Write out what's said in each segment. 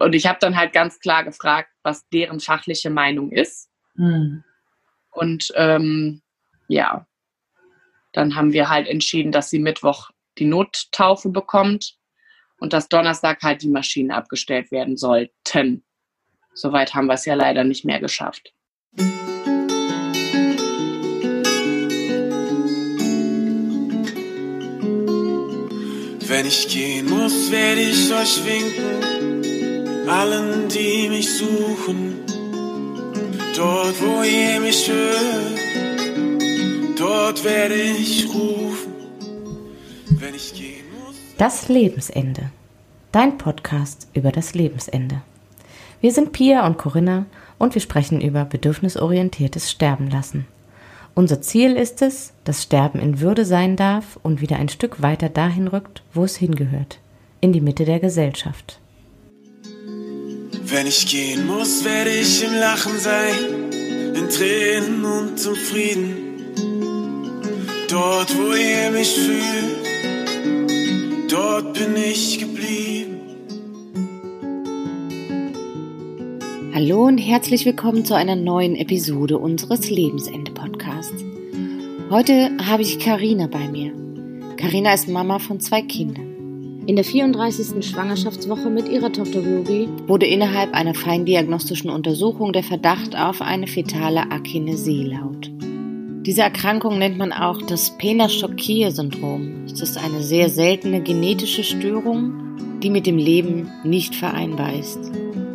und ich habe dann halt ganz klar gefragt, was deren fachliche Meinung ist. Mhm. Und ähm, ja, dann haben wir halt entschieden, dass sie Mittwoch die Nottaufe bekommt und dass Donnerstag halt die Maschinen abgestellt werden sollten. Soweit haben wir es ja leider nicht mehr geschafft. Wenn ich gehen muss, werde ich euch winken, allen, die mich suchen. Dort, wo ihr mich hört, dort werde ich rufen. Wenn ich gehen muss. Das Lebensende. Dein Podcast über das Lebensende. Wir sind Pia und Corinna und wir sprechen über bedürfnisorientiertes Sterben lassen. Unser Ziel ist es, dass Sterben in Würde sein darf und wieder ein Stück weiter dahin rückt, wo es hingehört, in die Mitte der Gesellschaft. Wenn ich gehen muss, werde ich im Lachen sein, in Tränen und zum Frieden. Dort, wo ihr mich fühlt, dort bin ich geblieben. Hallo und herzlich willkommen zu einer neuen Episode unseres Lebensende Podcasts. Heute habe ich Karina bei mir. Karina ist Mama von zwei Kindern. In der 34. Schwangerschaftswoche mit ihrer Tochter Ruby wurde innerhalb einer feindiagnostischen Untersuchung der Verdacht auf eine fetale Akinesie laut. Diese Erkrankung nennt man auch das Pena-Schockier-Syndrom. Es ist eine sehr seltene genetische Störung, die mit dem Leben nicht vereinbar ist.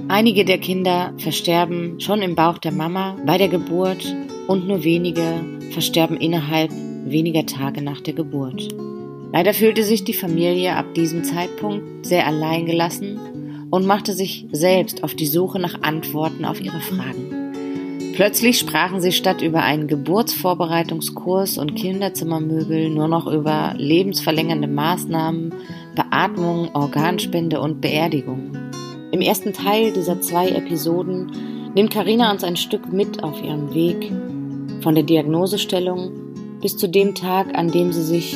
Einige der Kinder versterben schon im Bauch der Mama bei der Geburt und nur wenige versterben innerhalb weniger Tage nach der Geburt. Leider fühlte sich die Familie ab diesem Zeitpunkt sehr alleingelassen und machte sich selbst auf die Suche nach Antworten auf ihre Fragen. Plötzlich sprachen sie statt über einen Geburtsvorbereitungskurs und Kinderzimmermöbel nur noch über lebensverlängernde Maßnahmen, Beatmung, Organspende und Beerdigung. Im ersten Teil dieser zwei Episoden nimmt Karina uns ein Stück mit auf ihrem Weg von der Diagnosestellung bis zu dem Tag, an dem sie sich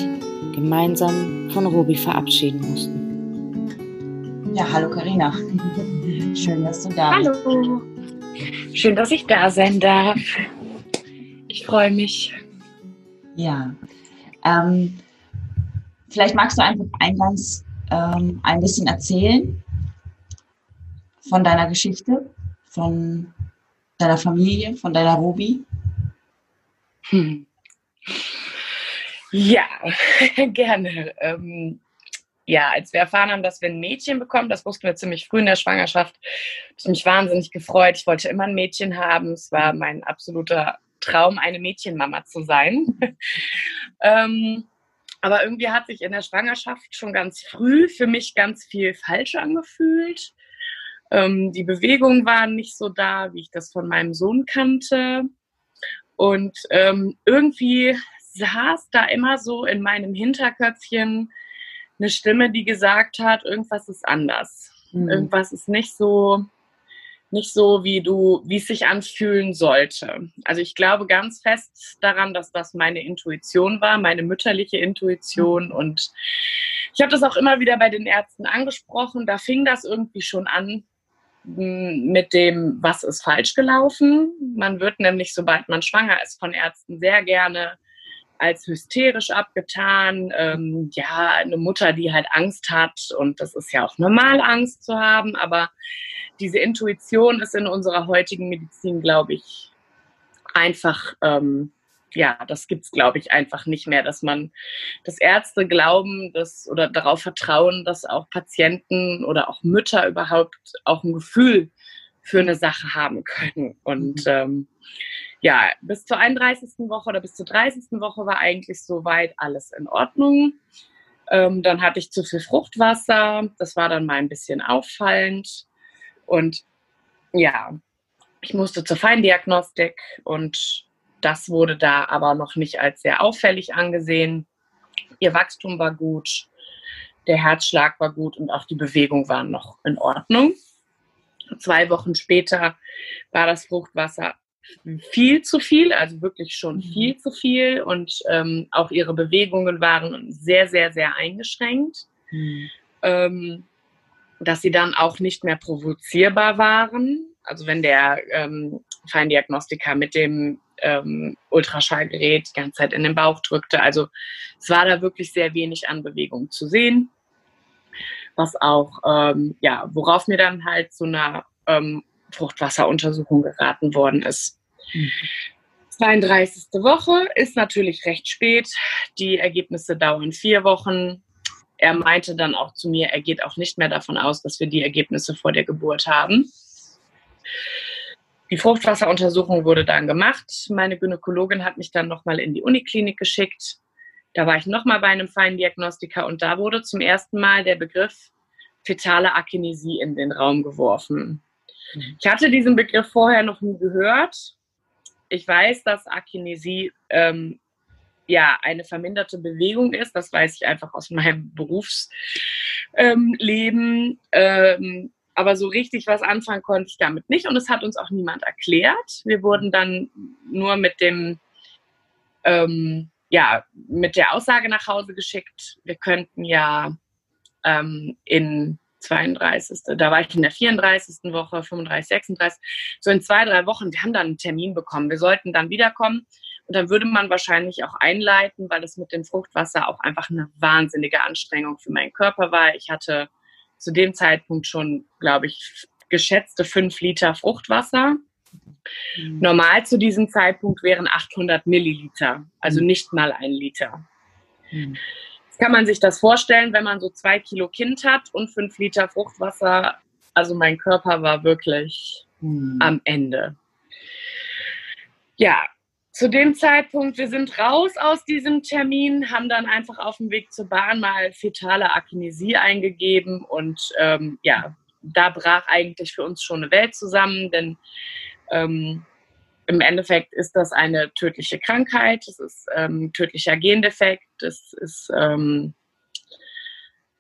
gemeinsam von Robi verabschieden mussten. Ja, hallo Karina. Schön, dass du da bist. Hallo. Schön, dass ich da sein darf. Ich freue mich. Ja. Ähm, vielleicht magst du einfach eingangs ähm, ein bisschen erzählen, von deiner Geschichte, von deiner Familie, von deiner Robi? Hm. Ja, gerne. Ähm, ja, als wir erfahren haben, dass wir ein Mädchen bekommen, das wussten wir ziemlich früh in der Schwangerschaft, habe ich mich wahnsinnig gefreut. Ich wollte immer ein Mädchen haben. Es war mein absoluter Traum, eine Mädchenmama zu sein. ähm, aber irgendwie hat sich in der Schwangerschaft schon ganz früh für mich ganz viel falsch angefühlt. Ähm, die Bewegungen waren nicht so da, wie ich das von meinem Sohn kannte. Und ähm, irgendwie saß da immer so in meinem Hinterköpfchen eine Stimme, die gesagt hat, irgendwas ist anders. Mhm. Irgendwas ist nicht so, nicht so, wie du, wie es sich anfühlen sollte. Also ich glaube ganz fest daran, dass das meine Intuition war, meine mütterliche Intuition. Mhm. Und ich habe das auch immer wieder bei den Ärzten angesprochen. Da fing das irgendwie schon an, mit dem, was ist falsch gelaufen. Man wird nämlich, sobald man schwanger ist, von Ärzten sehr gerne als hysterisch abgetan. Ähm, ja, eine Mutter, die halt Angst hat und das ist ja auch normal, Angst zu haben, aber diese Intuition ist in unserer heutigen Medizin, glaube ich, einfach ähm, ja, das gibt es, glaube ich, einfach nicht mehr, dass man, dass Ärzte glauben, dass oder darauf vertrauen, dass auch Patienten oder auch Mütter überhaupt auch ein Gefühl für eine Sache haben können. Und mhm. ähm, ja, bis zur 31. Woche oder bis zur 30. Woche war eigentlich soweit alles in Ordnung. Ähm, dann hatte ich zu viel Fruchtwasser. Das war dann mal ein bisschen auffallend. Und ja, ich musste zur Feindiagnostik und das wurde da aber noch nicht als sehr auffällig angesehen. Ihr Wachstum war gut, der Herzschlag war gut und auch die Bewegung war noch in Ordnung. Zwei Wochen später war das Fruchtwasser viel zu viel, also wirklich schon mhm. viel zu viel und ähm, auch ihre Bewegungen waren sehr, sehr, sehr eingeschränkt. Mhm. Ähm, dass sie dann auch nicht mehr provozierbar waren. Also wenn der ähm, Feindiagnostiker mit dem ähm, Ultraschallgerät die ganze Zeit in den Bauch drückte. Also es war da wirklich sehr wenig an Bewegung zu sehen. Was auch, ähm, ja, worauf mir dann halt zu einer ähm, Fruchtwasseruntersuchung geraten worden ist. Mhm. 32. Woche ist natürlich recht spät. Die Ergebnisse dauern vier Wochen. Er meinte dann auch zu mir, er geht auch nicht mehr davon aus, dass wir die Ergebnisse vor der Geburt haben. Die Fruchtwasseruntersuchung wurde dann gemacht. Meine Gynäkologin hat mich dann nochmal in die Uniklinik geschickt. Da war ich nochmal bei einem Feindiagnostiker und da wurde zum ersten Mal der Begriff fetale Akinesie in den Raum geworfen. Mhm. Ich hatte diesen Begriff vorher noch nie gehört. Ich weiß, dass Akinesie ähm, ja eine verminderte Bewegung ist. Das weiß ich einfach aus meinem Berufsleben. Ähm, aber so richtig was anfangen konnte ich damit nicht und es hat uns auch niemand erklärt. Wir wurden dann nur mit dem, ähm, ja, mit der Aussage nach Hause geschickt, wir könnten ja ähm, in 32. Da war ich in der 34. Woche, 35, 36. So in zwei, drei Wochen, wir haben dann einen Termin bekommen. Wir sollten dann wiederkommen und dann würde man wahrscheinlich auch einleiten, weil es mit dem Fruchtwasser auch einfach eine wahnsinnige Anstrengung für meinen Körper war. Ich hatte zu dem Zeitpunkt schon, glaube ich, geschätzte fünf Liter Fruchtwasser. Mhm. Normal zu diesem Zeitpunkt wären 800 Milliliter, also mhm. nicht mal ein Liter. Mhm. Jetzt kann man sich das vorstellen, wenn man so zwei Kilo Kind hat und fünf Liter Fruchtwasser. Also mein Körper war wirklich mhm. am Ende. Ja, zu dem Zeitpunkt, wir sind raus aus diesem Termin, haben dann einfach auf dem Weg zur Bahn mal fetale Akinesie eingegeben und ähm, ja, da brach eigentlich für uns schon eine Welt zusammen, denn ähm, im Endeffekt ist das eine tödliche Krankheit, es ist ähm, tödlicher Gendefekt, es ist ähm,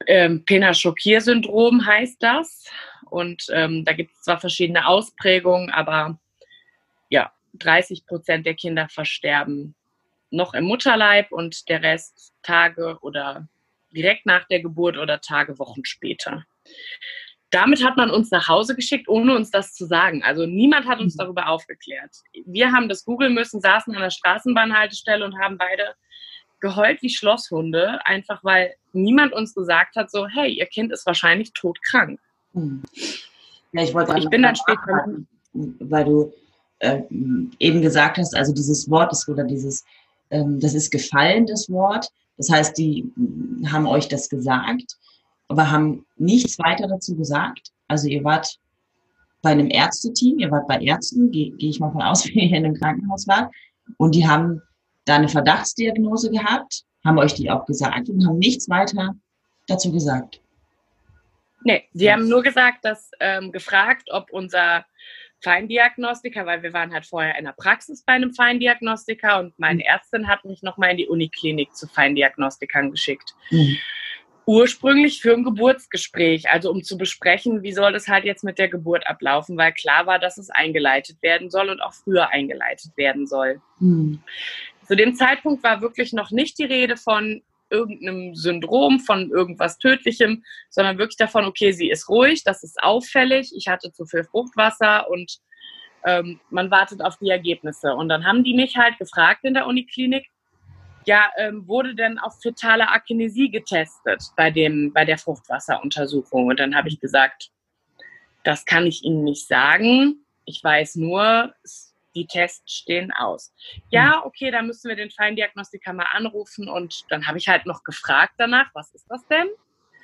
ähm, Pena-Schokier-Syndrom heißt das und ähm, da gibt es zwar verschiedene Ausprägungen, aber ja, 30 Prozent der Kinder versterben noch im Mutterleib und der Rest Tage oder direkt nach der Geburt oder Tage, Wochen später. Damit hat man uns nach Hause geschickt, ohne uns das zu sagen. Also niemand hat uns mhm. darüber aufgeklärt. Wir haben das googeln müssen, saßen an der Straßenbahnhaltestelle und haben beide geheult wie Schlosshunde, einfach weil niemand uns gesagt hat, so, hey, ihr Kind ist wahrscheinlich todkrank. Mhm. Ja, ich ich bin dann später, weil du äh, eben gesagt hast, also dieses Wort ist oder dieses, ähm, das ist gefallen, das Wort. Das heißt, die haben euch das gesagt, aber haben nichts weiter dazu gesagt. Also ihr wart bei einem Ärzteteam, ihr wart bei Ärzten, gehe geh ich mal von aus, wie ihr in einem Krankenhaus wart, und die haben da eine Verdachtsdiagnose gehabt, haben euch die auch gesagt und haben nichts weiter dazu gesagt. Nee, sie haben nur gesagt, dass ähm, gefragt, ob unser Feindiagnostiker, weil wir waren halt vorher in der Praxis bei einem Feindiagnostiker und meine mhm. Ärztin hat mich nochmal in die Uniklinik zu Feindiagnostikern geschickt. Mhm. Ursprünglich für ein Geburtsgespräch, also um zu besprechen, wie soll das halt jetzt mit der Geburt ablaufen, weil klar war, dass es eingeleitet werden soll und auch früher eingeleitet werden soll. Mhm. Zu dem Zeitpunkt war wirklich noch nicht die Rede von, irgendeinem Syndrom, von irgendwas Tödlichem, sondern wirklich davon, okay, sie ist ruhig, das ist auffällig, ich hatte zu viel Fruchtwasser und ähm, man wartet auf die Ergebnisse. Und dann haben die mich halt gefragt in der Uniklinik, ja, ähm, wurde denn auf fetale Akinesie getestet bei, dem, bei der Fruchtwasseruntersuchung? Und dann habe ich gesagt, das kann ich Ihnen nicht sagen. Ich weiß nur, die Tests stehen aus. Ja, hm. okay, dann müssen wir den Feindiagnostiker mal anrufen und dann habe ich halt noch gefragt danach, was ist das denn?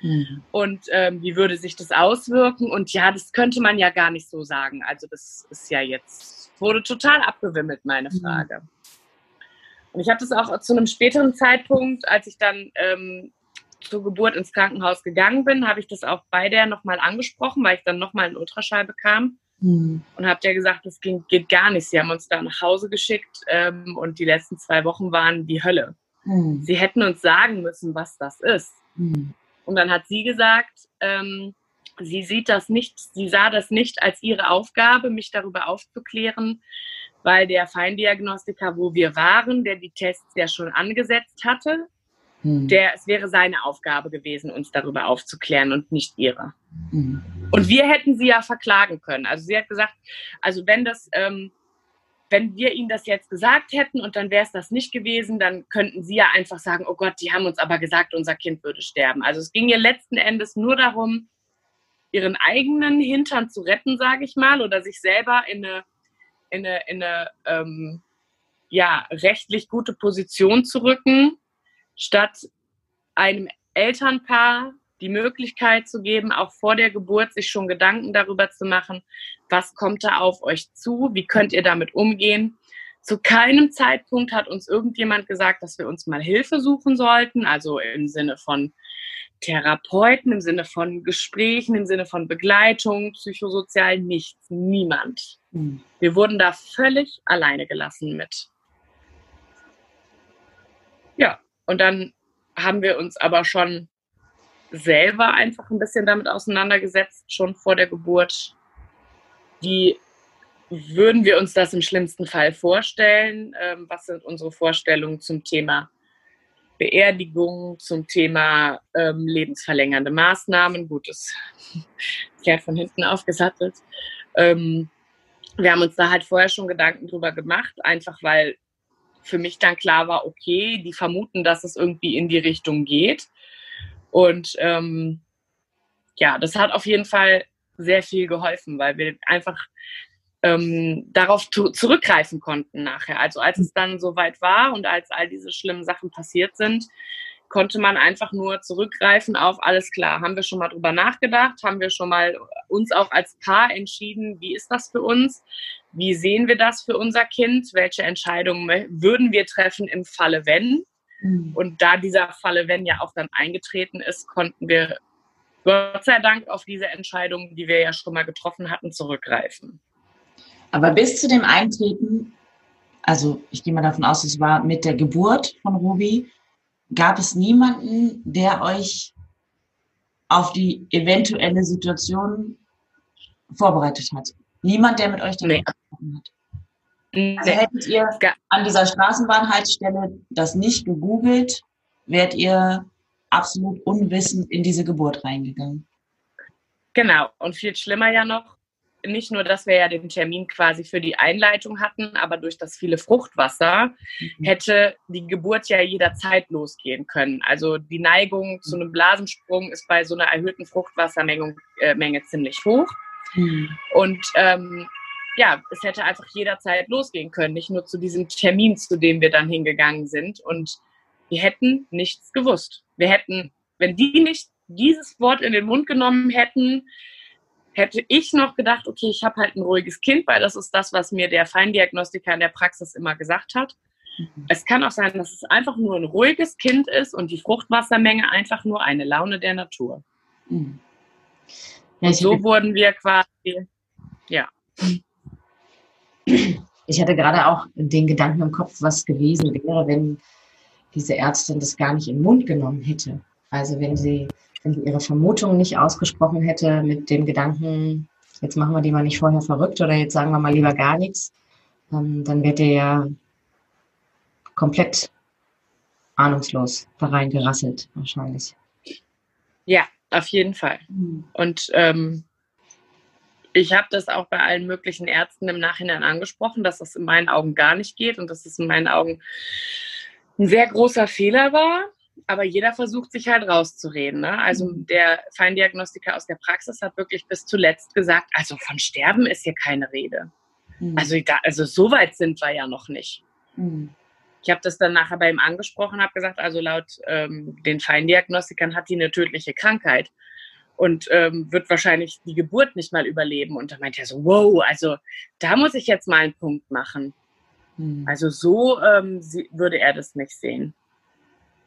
Mhm. Und ähm, wie würde sich das auswirken? Und ja, das könnte man ja gar nicht so sagen. Also das ist ja jetzt, wurde total abgewimmelt, meine hm. Frage. Mhm. Und ich habe das auch zu einem späteren Zeitpunkt, als ich dann ähm, zur Geburt ins Krankenhaus gegangen bin, habe ich das auch bei der nochmal angesprochen, weil ich dann nochmal einen Ultraschall bekam. Mhm. Und habt ja gesagt, das ging, geht gar nicht. Sie haben uns da nach Hause geschickt ähm, und die letzten zwei Wochen waren die Hölle. Mhm. Sie hätten uns sagen müssen, was das ist. Mhm. Und dann hat sie gesagt, ähm, sie sieht das nicht, sie sah das nicht als ihre Aufgabe, mich darüber aufzuklären, weil der Feindiagnostiker, wo wir waren, der die Tests ja schon angesetzt hatte, Hm. Der, es wäre seine Aufgabe gewesen, uns darüber aufzuklären und nicht ihre. Hm. Und wir hätten sie ja verklagen können. Also sie hat gesagt, also wenn das, ähm, wenn wir ihnen das jetzt gesagt hätten und dann wäre es das nicht gewesen, dann könnten sie ja einfach sagen, oh Gott, die haben uns aber gesagt, unser Kind würde sterben. Also es ging ihr letzten Endes nur darum, ihren eigenen Hintern zu retten, sage ich mal, oder sich selber in eine, in eine, in eine ähm, ja, rechtlich gute Position zu rücken, statt einem Elternpaar die Möglichkeit zu geben, auch vor der Geburt sich schon Gedanken darüber zu machen, was kommt da auf euch zu, wie könnt ihr damit umgehen. Zu keinem Zeitpunkt hat uns irgendjemand gesagt, dass wir uns mal Hilfe suchen sollten, also im Sinne von Therapeuten, im Sinne von Gesprächen, im Sinne von Begleitung, psychosozial nichts, niemand. Wir wurden da völlig alleine gelassen mit. Ja, und dann haben wir uns aber schon selber einfach ein bisschen damit auseinandergesetzt, schon vor der Geburt. Wie würden wir uns das im schlimmsten Fall vorstellen? Ähm, was sind unsere Vorstellungen zum Thema Beerdigung, zum Thema ähm, lebensverlängernde Maßnahmen? Gut, das Pferd von hinten aufgesattelt. Ähm, wir haben uns da halt vorher schon Gedanken drüber gemacht, einfach weil für mich dann klar war, okay, die vermuten, dass es irgendwie in die Richtung geht. Und ähm, ja, das hat auf jeden Fall sehr viel geholfen, weil wir einfach ähm, darauf zurückgreifen konnten nachher. Also als es dann soweit war und als all diese schlimmen Sachen passiert sind, konnte man einfach nur zurückgreifen auf alles klar. Haben wir schon mal drüber nachgedacht? Haben wir schon mal uns auch als Paar entschieden, wie ist das für uns? Wie sehen wir das für unser Kind? Welche Entscheidungen würden wir treffen im Falle wenn? Mhm. Und da dieser Falle wenn ja auch dann eingetreten ist, konnten wir Gott sei Dank auf diese Entscheidung, die wir ja schon mal getroffen hatten, zurückgreifen. Aber bis zu dem Eintreten, also ich gehe mal davon aus, es war mit der Geburt von Ruby, gab es niemanden, der euch auf die eventuelle Situation vorbereitet hat. Niemand, der mit euch darüber nee. gesprochen hat. Also hättet ihr an dieser Straßenbahnhaltestelle das nicht gegoogelt, wärt ihr absolut unwissend in diese Geburt reingegangen. Genau. Und viel schlimmer ja noch, nicht nur, dass wir ja den Termin quasi für die Einleitung hatten, aber durch das viele Fruchtwasser mhm. hätte die Geburt ja jederzeit losgehen können. Also die Neigung zu einem Blasensprung ist bei so einer erhöhten Fruchtwassermenge äh, Menge ziemlich hoch. Mhm. Und ähm, ja, es hätte einfach jederzeit losgehen können, nicht nur zu diesem Termin, zu dem wir dann hingegangen sind. Und wir hätten nichts gewusst. Wir hätten, wenn die nicht dieses Wort in den Mund genommen hätten, hätte ich noch gedacht, okay, ich habe halt ein ruhiges Kind, weil das ist das, was mir der Feindiagnostiker in der Praxis immer gesagt hat. Mhm. Es kann auch sein, dass es einfach nur ein ruhiges Kind ist und die Fruchtwassermenge einfach nur eine Laune der Natur. Mhm. Ja, und so wurden wir quasi, ja. Ich hatte gerade auch den Gedanken im Kopf, was gewesen wäre, wenn diese Ärztin das gar nicht in den Mund genommen hätte. Also wenn sie wenn sie ihre Vermutung nicht ausgesprochen hätte mit dem Gedanken, jetzt machen wir die mal nicht vorher verrückt oder jetzt sagen wir mal lieber gar nichts, ähm, dann wird der ja komplett ahnungslos da reingerasselt wahrscheinlich. Ja, auf jeden Fall. Mhm. Und ähm, ich habe das auch bei allen möglichen Ärzten im Nachhinein angesprochen, dass das in meinen Augen gar nicht geht und dass es in meinen Augen ein sehr großer Fehler war aber jeder versucht sich halt rauszureden. Ne? Also mhm. der Feindiagnostiker aus der Praxis hat wirklich bis zuletzt gesagt, also von Sterben ist hier keine Rede. Mhm. Also, da, also so weit sind wir ja noch nicht. Mhm. Ich habe das dann nachher bei ihm angesprochen, habe gesagt, also laut ähm, den Feindiagnostikern hat die eine tödliche Krankheit und ähm, wird wahrscheinlich die Geburt nicht mal überleben. Und da meint er so, wow, also da muss ich jetzt mal einen Punkt machen. Mhm. Also so ähm, sie, würde er das nicht sehen.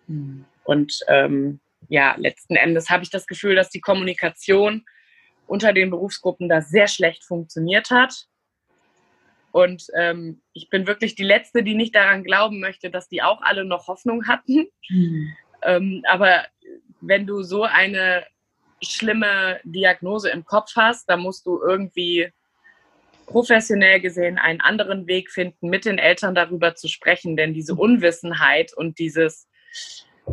Mhm. Und ähm, ja, letzten Endes habe ich das Gefühl, dass die Kommunikation unter den Berufsgruppen da sehr schlecht funktioniert hat. Und ähm, ich bin wirklich die Letzte, die nicht daran glauben möchte, dass die auch alle noch Hoffnung hatten. Mhm. Ähm, aber wenn du so eine schlimme Diagnose im Kopf hast, dann musst du irgendwie professionell gesehen einen anderen Weg finden, mit den Eltern darüber zu sprechen. Denn diese Unwissenheit und dieses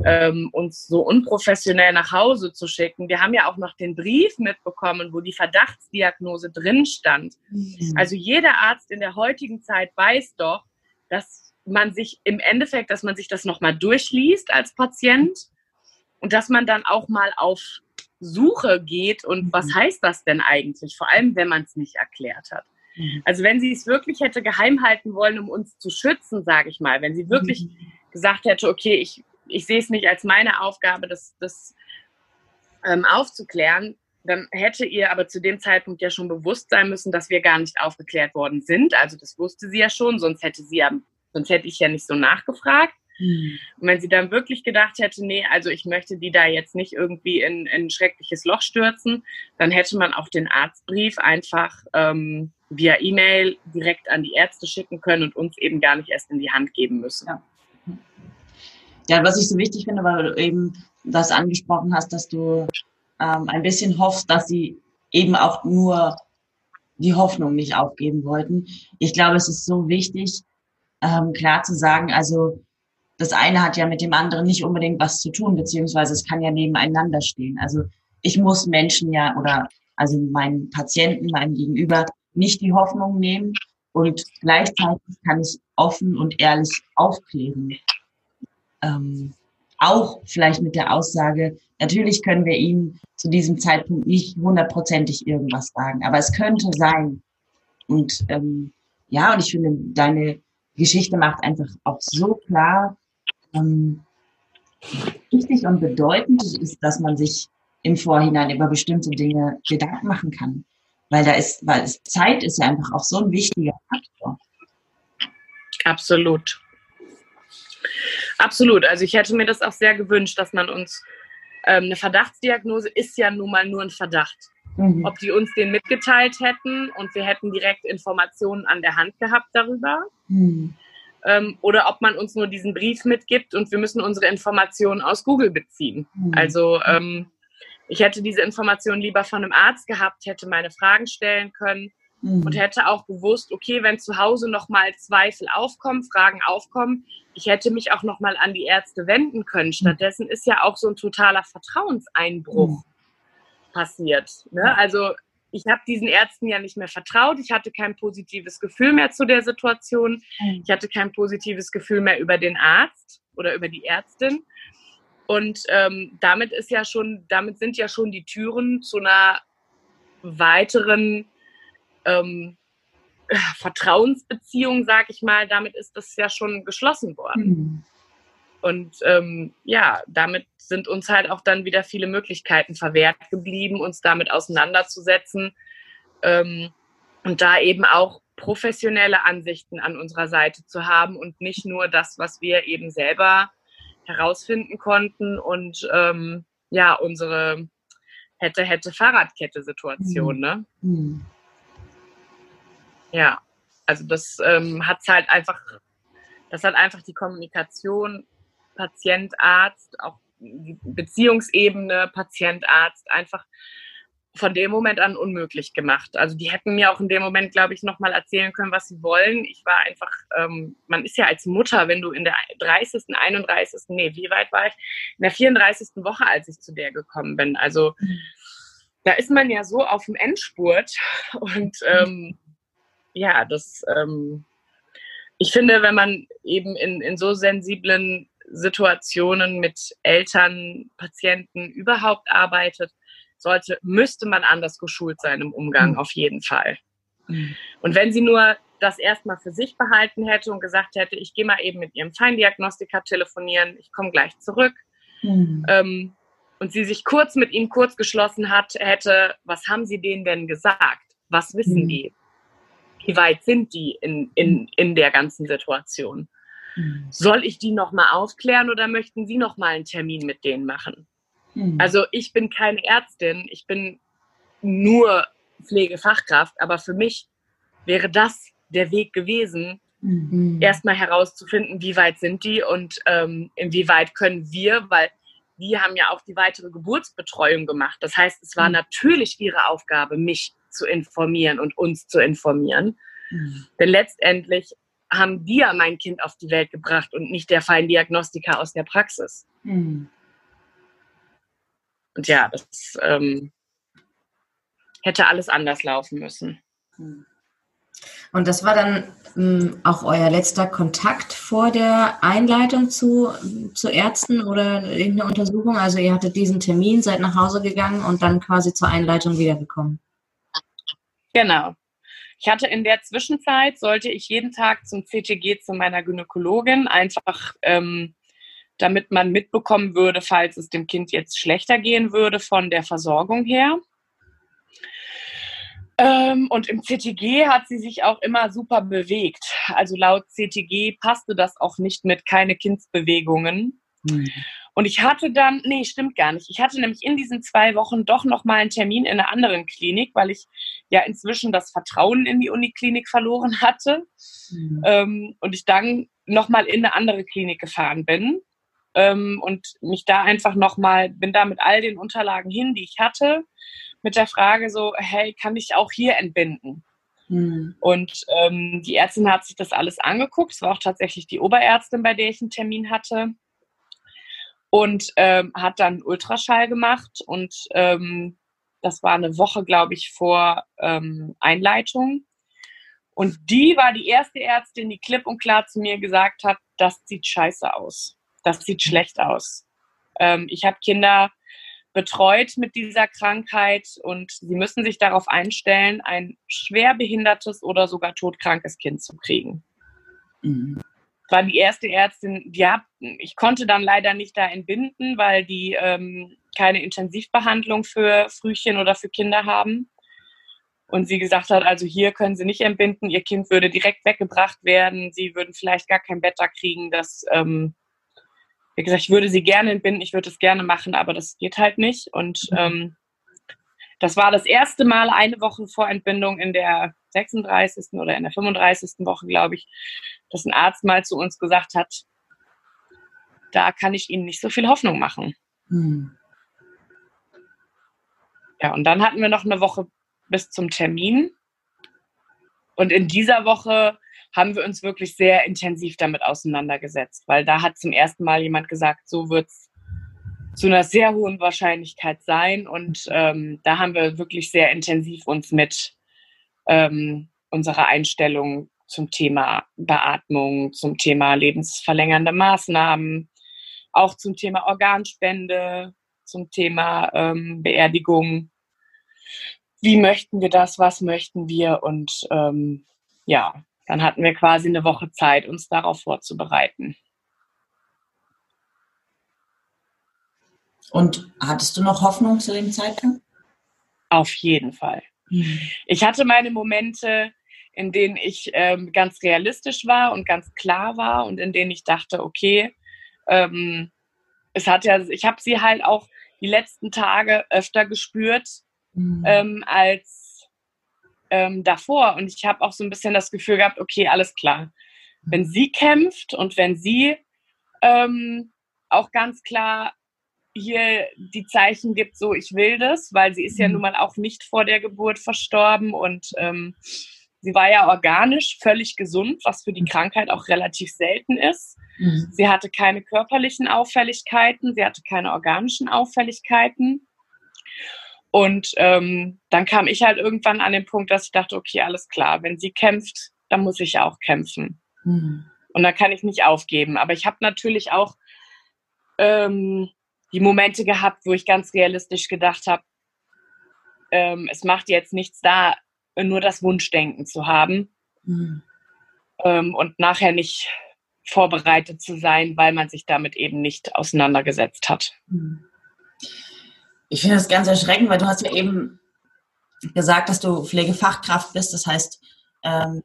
ähm, uns so unprofessionell nach Hause zu schicken. Wir haben ja auch noch den Brief mitbekommen, wo die Verdachtsdiagnose drin stand. Mhm. Also jeder Arzt in der heutigen Zeit weiß doch, dass man sich im Endeffekt, dass man sich das nochmal durchliest als Patient und dass man dann auch mal auf Suche geht und was mhm. heißt das denn eigentlich, vor allem wenn man es nicht erklärt hat. Mhm. Also wenn sie es wirklich hätte geheim halten wollen, um uns zu schützen, sage ich mal, wenn sie wirklich mhm. gesagt hätte, okay, ich, ich sehe es nicht als meine Aufgabe, das, das ähm, aufzuklären, dann hätte ihr aber zu dem Zeitpunkt ja schon bewusst sein müssen, dass wir gar nicht aufgeklärt worden sind. Also das wusste sie ja schon, sonst hätte sie ja, sonst hätte ich ja nicht so nachgefragt. Mhm. Und wenn sie dann wirklich gedacht hätte, nee, also ich möchte die da jetzt nicht irgendwie in, in ein schreckliches Loch stürzen, dann hätte man auch den Arztbrief einfach ähm, via E-Mail direkt an die Ärzte schicken können und uns eben gar nicht erst in die Hand geben müssen. Ja. Ja, was ich so wichtig finde, weil du eben das angesprochen hast, dass du ähm, ein bisschen hoffst, dass sie eben auch nur die Hoffnung nicht aufgeben wollten. Ich glaube, es ist so wichtig, ähm, klar zu sagen, also das eine hat ja mit dem anderen nicht unbedingt was zu tun, beziehungsweise es kann ja nebeneinander stehen. Also ich muss Menschen ja oder also meinen Patienten, meinem Gegenüber nicht die Hoffnung nehmen und gleichzeitig kann ich offen und ehrlich aufklären. Ähm, auch vielleicht mit der Aussage, natürlich können wir Ihnen zu diesem Zeitpunkt nicht hundertprozentig irgendwas sagen, aber es könnte sein. Und ähm, ja, und ich finde, deine Geschichte macht einfach auch so klar, ähm, wichtig und bedeutend ist, dass man sich im Vorhinein über bestimmte Dinge Gedanken machen kann. Weil da ist, weil Zeit ist ja einfach auch so ein wichtiger Faktor. Absolut. Absolut. Also ich hätte mir das auch sehr gewünscht, dass man uns ähm, eine Verdachtsdiagnose ist ja nun mal nur ein Verdacht. Mhm. Ob die uns den mitgeteilt hätten und wir hätten direkt Informationen an der Hand gehabt darüber. Mhm. Ähm, oder ob man uns nur diesen Brief mitgibt und wir müssen unsere Informationen aus Google beziehen. Mhm. Also ähm, ich hätte diese Information lieber von einem Arzt gehabt, hätte meine Fragen stellen können mhm. und hätte auch gewusst, okay, wenn zu Hause nochmal Zweifel aufkommen, Fragen aufkommen, ich hätte mich auch nochmal an die Ärzte wenden können. Mhm. Stattdessen ist ja auch so ein totaler Vertrauenseinbruch mhm. passiert. Ne? Also ich habe diesen Ärzten ja nicht mehr vertraut. Ich hatte kein positives Gefühl mehr zu der Situation. Mhm. Ich hatte kein positives Gefühl mehr über den Arzt oder über die Ärztin. Und ähm, damit ist ja schon, damit sind ja schon die Türen zu einer weiteren ähm, Vertrauensbeziehung, sag ich mal, damit ist das ja schon geschlossen worden. Mhm. Und ähm, ja, damit sind uns halt auch dann wieder viele Möglichkeiten verwehrt geblieben, uns damit auseinanderzusetzen ähm, und da eben auch professionelle Ansichten an unserer Seite zu haben und nicht nur das, was wir eben selber herausfinden konnten und ähm, ja, unsere hätte, hätte Fahrradkette-Situation, ne? Mhm. Ja, also das ähm, hat halt einfach, das hat einfach die Kommunikation Patient, Arzt, auch die Beziehungsebene, Patient, Arzt einfach von dem Moment an unmöglich gemacht. Also die hätten mir auch in dem Moment, glaube ich, nochmal erzählen können, was sie wollen. Ich war einfach, ähm, man ist ja als Mutter, wenn du in der 30., 31., nee, wie weit war ich? In der 34. Woche, als ich zu der gekommen bin. Also da ist man ja so auf dem Endspurt und ähm, ja, das, ähm, ich finde, wenn man eben in, in so sensiblen Situationen mit Eltern, Patienten überhaupt arbeitet, sollte, müsste man anders geschult sein im Umgang, mhm. auf jeden Fall. Mhm. Und wenn sie nur das erstmal für sich behalten hätte und gesagt hätte, ich gehe mal eben mit ihrem Feindiagnostiker telefonieren, ich komme gleich zurück. Mhm. Ähm, und sie sich kurz mit ihm kurz geschlossen hat, hätte, was haben sie denen denn gesagt? Was wissen mhm. die? Wie weit sind die in, in, in der ganzen Situation? Mhm. Soll ich die nochmal aufklären oder möchten Sie nochmal einen Termin mit denen machen? Mhm. Also ich bin keine Ärztin, ich bin nur Pflegefachkraft, aber für mich wäre das der Weg gewesen, mhm. erstmal herauszufinden, wie weit sind die und ähm, inwieweit können wir, weil die haben ja auch die weitere Geburtsbetreuung gemacht. Das heißt, es war mhm. natürlich ihre Aufgabe, mich zu informieren und uns zu informieren. Mhm. Denn letztendlich haben die ja mein Kind auf die Welt gebracht und nicht der Feindiagnostiker aus der Praxis. Mhm. Und ja, das ähm, hätte alles anders laufen müssen. Mhm. Und das war dann ähm, auch euer letzter Kontakt vor der Einleitung zu, zu Ärzten oder irgendeine Untersuchung? Also ihr hattet diesen Termin, seid nach Hause gegangen und dann quasi zur Einleitung wiedergekommen. Genau. Ich hatte in der Zwischenzeit, sollte ich jeden Tag zum CTG zu meiner Gynäkologin, einfach ähm, damit man mitbekommen würde, falls es dem Kind jetzt schlechter gehen würde von der Versorgung her. Ähm, und im CTG hat sie sich auch immer super bewegt. Also laut CTG passte das auch nicht mit keine Kindsbewegungen. Mhm. Und ich hatte dann, nee, stimmt gar nicht. Ich hatte nämlich in diesen zwei Wochen doch nochmal einen Termin in einer anderen Klinik, weil ich ja inzwischen das Vertrauen in die Uniklinik verloren hatte. Mhm. Ähm, und ich dann nochmal in eine andere Klinik gefahren bin. Ähm, und mich da einfach nochmal, bin da mit all den Unterlagen hin, die ich hatte, mit der Frage so, hey, kann ich auch hier entbinden? Mhm. Und ähm, die Ärztin hat sich das alles angeguckt. Es war auch tatsächlich die Oberärztin, bei der ich einen Termin hatte. Und ähm, hat dann Ultraschall gemacht. Und ähm, das war eine Woche, glaube ich, vor ähm, Einleitung. Und die war die erste Ärztin, die klipp und klar zu mir gesagt hat, das sieht scheiße aus. Das sieht schlecht aus. Ähm, ich habe Kinder betreut mit dieser Krankheit und sie müssen sich darauf einstellen, ein schwer behindertes oder sogar todkrankes Kind zu kriegen. Mhm. War die erste Ärztin, die hab, ich konnte dann leider nicht da entbinden, weil die ähm, keine Intensivbehandlung für Frühchen oder für Kinder haben. Und sie gesagt hat, also hier können sie nicht entbinden, ihr Kind würde direkt weggebracht werden, sie würden vielleicht gar kein Bett da kriegen, das ähm, wie gesagt, ich würde sie gerne entbinden, ich würde es gerne machen, aber das geht halt nicht. Und mhm. ähm, das war das erste Mal eine Woche vor Entbindung in der 36. oder in der 35. Woche, glaube ich, dass ein Arzt mal zu uns gesagt hat, da kann ich Ihnen nicht so viel Hoffnung machen. Mhm. Ja, und dann hatten wir noch eine Woche bis zum Termin. Und in dieser Woche haben wir uns wirklich sehr intensiv damit auseinandergesetzt, weil da hat zum ersten Mal jemand gesagt, so wird es zu einer sehr hohen Wahrscheinlichkeit sein. Und ähm, da haben wir wirklich sehr intensiv uns mit ähm, unserer Einstellung zum Thema Beatmung, zum Thema lebensverlängernde Maßnahmen, auch zum Thema Organspende, zum Thema ähm, Beerdigung. Wie möchten wir das? Was möchten wir? Und ähm, ja, dann hatten wir quasi eine Woche Zeit, uns darauf vorzubereiten. Und hattest du noch Hoffnung zu dem Zeitpunkt? Auf jeden Fall. Mhm. Ich hatte meine Momente, in denen ich ähm, ganz realistisch war und ganz klar war und in denen ich dachte, okay, ähm, es hat ja, ich habe sie halt auch die letzten Tage öfter gespürt mhm. ähm, als ähm, davor. Und ich habe auch so ein bisschen das Gefühl gehabt, okay, alles klar. Wenn sie kämpft und wenn sie ähm, auch ganz klar hier die Zeichen gibt, so ich will das, weil sie ist ja mhm. nun mal auch nicht vor der Geburt verstorben und ähm, sie war ja organisch völlig gesund, was für die Krankheit auch relativ selten ist. Mhm. Sie hatte keine körperlichen Auffälligkeiten, sie hatte keine organischen Auffälligkeiten. Und ähm, dann kam ich halt irgendwann an den Punkt, dass ich dachte, okay, alles klar, wenn sie kämpft, dann muss ich auch kämpfen. Mhm. Und dann kann ich nicht aufgeben. Aber ich habe natürlich auch ähm, die Momente gehabt, wo ich ganz realistisch gedacht habe, ähm, es macht jetzt nichts da, nur das Wunschdenken zu haben mhm. ähm, und nachher nicht vorbereitet zu sein, weil man sich damit eben nicht auseinandergesetzt hat. Mhm. Ich finde das ganz erschreckend, weil du hast ja eben gesagt, dass du Pflegefachkraft bist. Das heißt, ähm,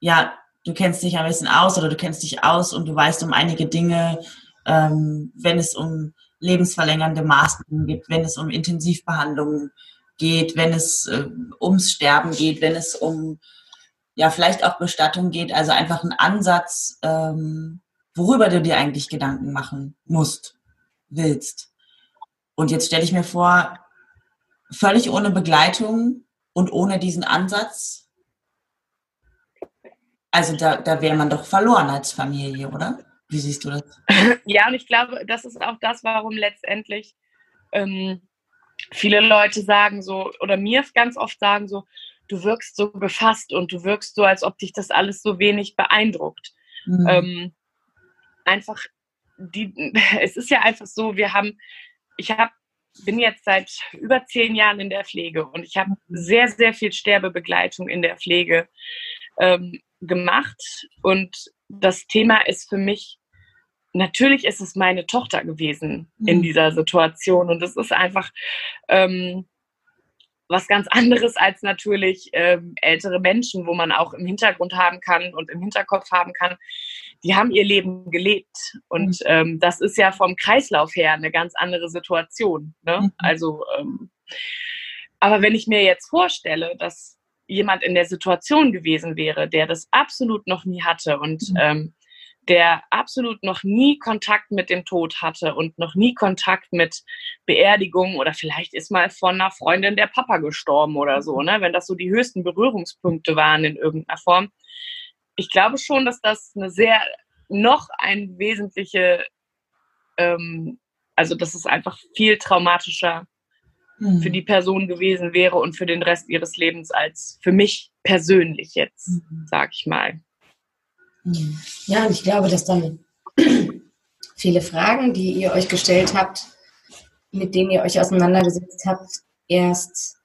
ja, du kennst dich ein bisschen aus oder du kennst dich aus und du weißt um einige Dinge, ähm, wenn es um lebensverlängernde Maßnahmen geht, wenn es um Intensivbehandlungen geht, wenn es äh, ums Sterben geht, wenn es um ja vielleicht auch Bestattung geht. Also einfach ein Ansatz, ähm, worüber du dir eigentlich Gedanken machen musst, willst. Und jetzt stelle ich mir vor, völlig ohne Begleitung und ohne diesen Ansatz Also da, da wäre man doch verloren als Familie, oder? Wie siehst du das? Ja, und ich glaube, das ist auch das, warum letztendlich ähm, viele Leute sagen so, oder mir ganz oft sagen so, du wirkst so gefasst und du wirkst so, als ob dich das alles so wenig beeindruckt. Mhm. Ähm, einfach, die, es ist ja einfach so, wir haben, ich habe bin jetzt seit über zehn Jahren in der Pflege und ich habe sehr, sehr viel Sterbebegleitung in der Pflege ähm, gemacht. Und das Thema ist für mich, natürlich ist es meine Tochter gewesen in mhm. dieser Situation. Und es ist einfach ähm, was ganz anderes als natürlich ähm, ältere Menschen, wo man auch im Hintergrund haben kann und im Hinterkopf haben kann, die haben ihr Leben gelebt. Und mhm. ähm, das ist ja vom Kreislauf her eine ganz andere Situation. Ne? Mhm. Also, ähm, aber wenn ich mir jetzt vorstelle, dass jemand in der Situation gewesen wäre, der das absolut noch nie hatte und mhm. ähm, der absolut noch nie Kontakt mit dem Tod hatte und noch nie Kontakt mit Beerdigung oder vielleicht ist mal von einer Freundin der Papa gestorben oder so, ne? wenn das so die höchsten Berührungspunkte waren in irgendeiner Form. Ich glaube schon, dass das eine sehr, noch ein wesentliche, ähm, also dass es einfach viel traumatischer mhm. für die Person gewesen wäre und für den Rest ihres Lebens als für mich persönlich jetzt, mhm. sag ich mal. Ja, und ich glaube, dass dann viele Fragen, die ihr euch gestellt habt, mit denen ihr euch auseinandergesetzt habt, erst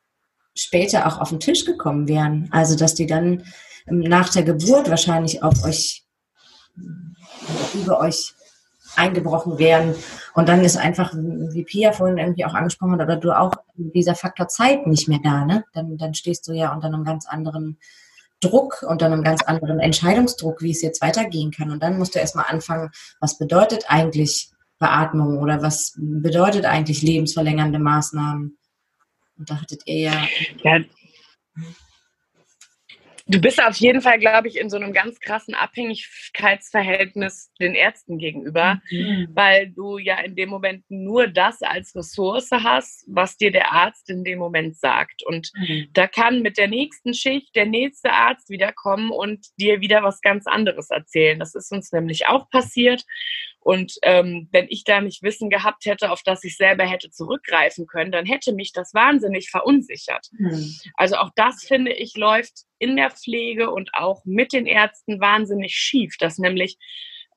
später auch auf den Tisch gekommen wären. Also, dass die dann nach der Geburt wahrscheinlich auf euch, über euch eingebrochen wären. Und dann ist einfach, wie Pia vorhin irgendwie auch angesprochen hat, oder du auch, dieser Faktor Zeit nicht mehr da, ne? Dann, dann stehst du ja unter einem ganz anderen Druck, unter einem ganz anderen Entscheidungsdruck, wie es jetzt weitergehen kann. Und dann musst du erstmal anfangen, was bedeutet eigentlich Beatmung oder was bedeutet eigentlich lebensverlängernde Maßnahmen? Und da hattet ihr ja. ja Du bist auf jeden Fall, glaube ich, in so einem ganz krassen Abhängigkeitsverhältnis den Ärzten gegenüber, mhm. weil du ja in dem Moment nur das als Ressource hast, was dir der Arzt in dem Moment sagt. Und mhm. da kann mit der nächsten Schicht der nächste Arzt wiederkommen und dir wieder was ganz anderes erzählen. Das ist uns nämlich auch passiert. Und ähm, wenn ich da nicht Wissen gehabt hätte, auf das ich selber hätte zurückgreifen können, dann hätte mich das wahnsinnig verunsichert. Mhm. Also auch das, finde ich, läuft in der Pflege und auch mit den Ärzten wahnsinnig schief, dass nämlich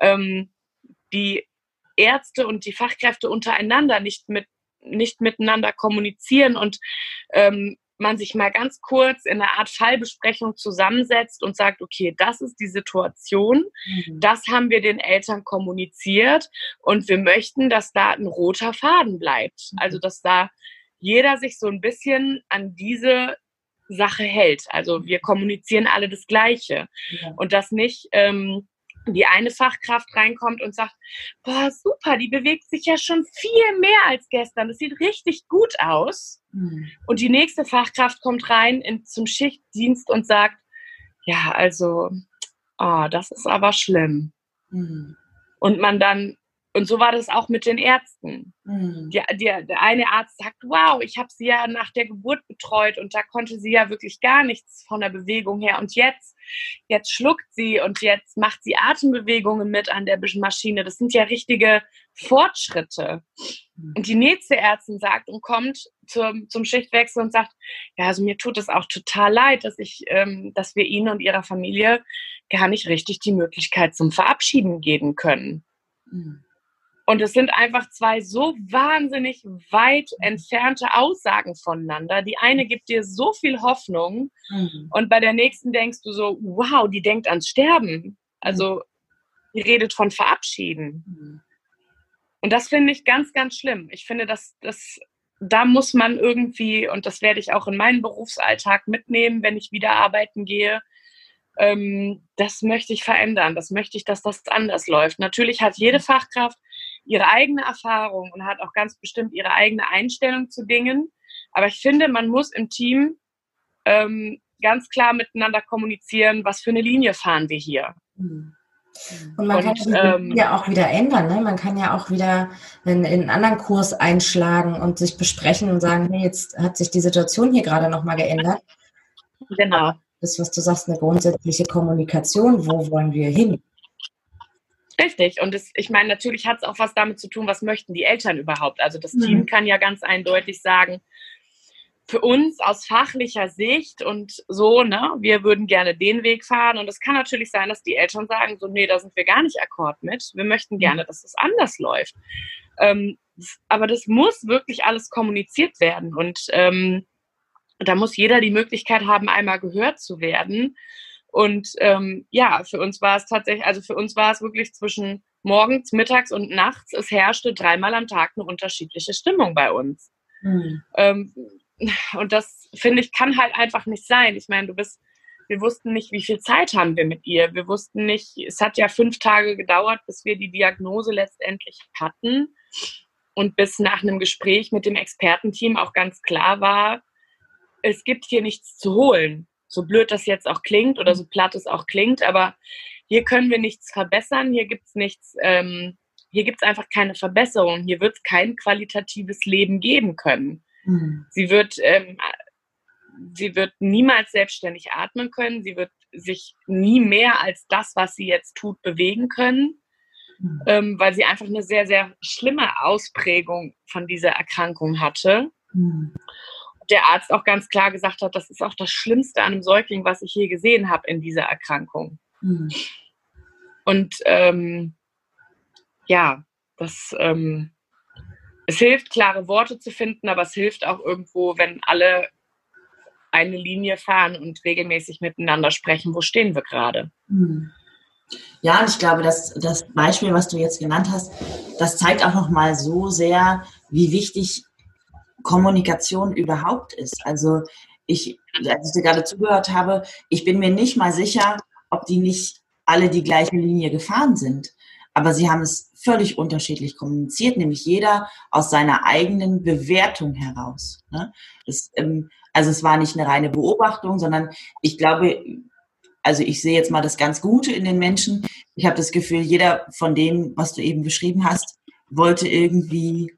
ähm, die Ärzte und die Fachkräfte untereinander nicht mit nicht miteinander kommunizieren und ähm, man sich mal ganz kurz in einer Art Fallbesprechung zusammensetzt und sagt, okay, das ist die Situation, mhm. das haben wir den Eltern kommuniziert und wir möchten, dass da ein roter Faden bleibt. Mhm. Also, dass da jeder sich so ein bisschen an diese Sache hält. Also wir kommunizieren alle das Gleiche ja. und das nicht ähm, die eine Fachkraft reinkommt und sagt, boah, super, die bewegt sich ja schon viel mehr als gestern. Das sieht richtig gut aus. Mhm. Und die nächste Fachkraft kommt rein in, zum Schichtdienst und sagt, ja, also, oh, das ist aber schlimm. Mhm. Und man dann und so war das auch mit den Ärzten. Mhm. Die, die, der eine Arzt sagt, wow, ich habe sie ja nach der Geburt betreut und da konnte sie ja wirklich gar nichts von der Bewegung her. Und jetzt, jetzt schluckt sie und jetzt macht sie Atembewegungen mit an der Maschine. Das sind ja richtige Fortschritte. Mhm. Und die nächste Ärztin sagt und kommt zum, zum Schichtwechsel und sagt, ja, also mir tut es auch total leid, dass ich, ähm, dass wir Ihnen und Ihrer Familie gar nicht richtig die Möglichkeit zum Verabschieden geben können. Mhm. Und es sind einfach zwei so wahnsinnig weit entfernte Aussagen voneinander. Die eine gibt dir so viel Hoffnung mhm. und bei der nächsten denkst du so, wow, die denkt ans Sterben. Also die redet von Verabschieden. Mhm. Und das finde ich ganz, ganz schlimm. Ich finde, dass das da muss man irgendwie, und das werde ich auch in meinen Berufsalltag mitnehmen, wenn ich wieder arbeiten gehe, ähm, das möchte ich verändern. Das möchte ich, dass das anders läuft. Natürlich hat jede Fachkraft ihre eigene Erfahrung und hat auch ganz bestimmt ihre eigene Einstellung zu Dingen. Aber ich finde, man muss im Team ähm, ganz klar miteinander kommunizieren, was für eine Linie fahren wir hier. Mhm. Und man und, kann ähm, ja auch wieder ändern. Ne? Man kann ja auch wieder in, in, einen anderen Kurs einschlagen und sich besprechen und sagen, hey, jetzt hat sich die Situation hier gerade nochmal geändert. Genau. das, was du sagst, eine grundsätzliche Kommunikation. Wo wollen wir hin? Richtig. Und das, ich meine, natürlich hat es auch was damit zu tun, was möchten die Eltern überhaupt. Also das mhm. Team kann ja ganz eindeutig sagen, für uns aus fachlicher Sicht und so, ne, wir würden gerne den Weg fahren. Und es kann natürlich sein, dass die Eltern sagen, so, nee, da sind wir gar nicht akkord mit. Wir möchten gerne, dass es anders läuft. Ähm, aber das muss wirklich alles kommuniziert werden. Und ähm, da muss jeder die Möglichkeit haben, einmal gehört zu werden. Und ähm, ja, für uns war es tatsächlich, also für uns war es wirklich zwischen morgens, mittags und nachts, es herrschte dreimal am Tag eine unterschiedliche Stimmung bei uns. Mhm. Ähm, und das, finde ich, kann halt einfach nicht sein. Ich meine, du bist, wir wussten nicht, wie viel Zeit haben wir mit ihr. Wir wussten nicht, es hat ja fünf Tage gedauert, bis wir die Diagnose letztendlich hatten. Und bis nach einem Gespräch mit dem Expertenteam auch ganz klar war, es gibt hier nichts zu holen so blöd das jetzt auch klingt oder so platt es auch klingt, aber hier können wir nichts verbessern, hier gibt es nichts, ähm, hier gibt es einfach keine Verbesserung, hier wird es kein qualitatives Leben geben können. Mhm. Sie wird, ähm, sie wird niemals selbstständig atmen können, sie wird sich nie mehr als das, was sie jetzt tut, bewegen können, mhm. ähm, weil sie einfach eine sehr, sehr schlimme Ausprägung von dieser Erkrankung hatte. Mhm der Arzt auch ganz klar gesagt hat, das ist auch das Schlimmste an einem Säugling, was ich je gesehen habe in dieser Erkrankung. Mhm. Und ähm, ja, das ähm, es hilft, klare Worte zu finden, aber es hilft auch irgendwo, wenn alle eine Linie fahren und regelmäßig miteinander sprechen, wo stehen wir gerade. Mhm. Ja, und ich glaube, dass das Beispiel, was du jetzt genannt hast, das zeigt auch noch mal so sehr, wie wichtig Kommunikation überhaupt ist. Also ich, als ich dir gerade zugehört habe, ich bin mir nicht mal sicher, ob die nicht alle die gleiche Linie gefahren sind. Aber sie haben es völlig unterschiedlich kommuniziert, nämlich jeder aus seiner eigenen Bewertung heraus. Ne? Das, ähm, also es war nicht eine reine Beobachtung, sondern ich glaube, also ich sehe jetzt mal das ganz Gute in den Menschen. Ich habe das Gefühl, jeder von dem, was du eben beschrieben hast, wollte irgendwie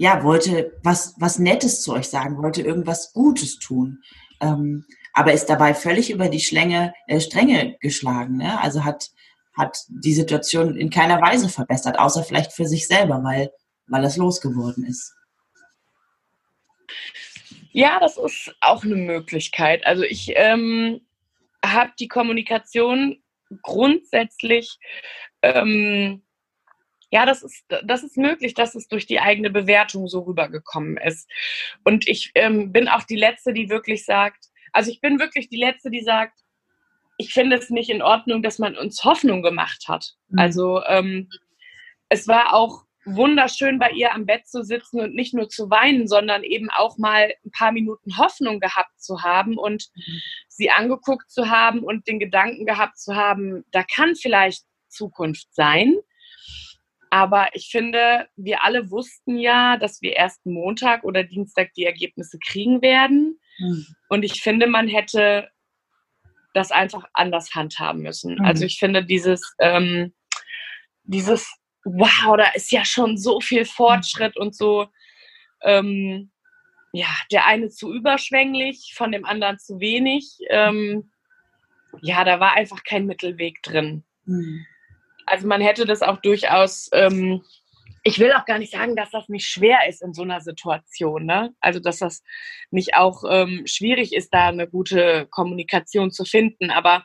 ja, wollte was, was Nettes zu euch sagen, wollte irgendwas Gutes tun. Ähm, aber ist dabei völlig über die Schlänge, äh, Stränge geschlagen. Ne? Also hat, hat die Situation in keiner Weise verbessert, außer vielleicht für sich selber, weil, weil es losgeworden ist. Ja, das ist auch eine Möglichkeit. Also ich ähm, habe die Kommunikation grundsätzlich ähm, ja, das ist, das ist möglich, dass es durch die eigene Bewertung so rübergekommen ist. Und ich ähm, bin auch die Letzte, die wirklich sagt, also ich bin wirklich die Letzte, die sagt, ich finde es nicht in Ordnung, dass man uns Hoffnung gemacht hat. Mhm. Also ähm, es war auch wunderschön bei ihr am Bett zu sitzen und nicht nur zu weinen, sondern eben auch mal ein paar Minuten Hoffnung gehabt zu haben und mhm. sie angeguckt zu haben und den Gedanken gehabt zu haben, da kann vielleicht Zukunft sein. Aber ich finde, wir alle wussten ja, dass wir erst Montag oder Dienstag die Ergebnisse kriegen werden. Mhm. Und ich finde, man hätte das einfach anders handhaben müssen. Mhm. Also ich finde dieses, ähm, dieses, wow, da ist ja schon so viel Fortschritt und so, ähm, ja, der eine zu überschwänglich, von dem anderen zu wenig. Ähm, ja, da war einfach kein Mittelweg drin. Mhm. Also man hätte das auch durchaus, ähm, ich will auch gar nicht sagen, dass das nicht schwer ist in so einer Situation. Ne? Also dass das nicht auch ähm, schwierig ist, da eine gute Kommunikation zu finden. Aber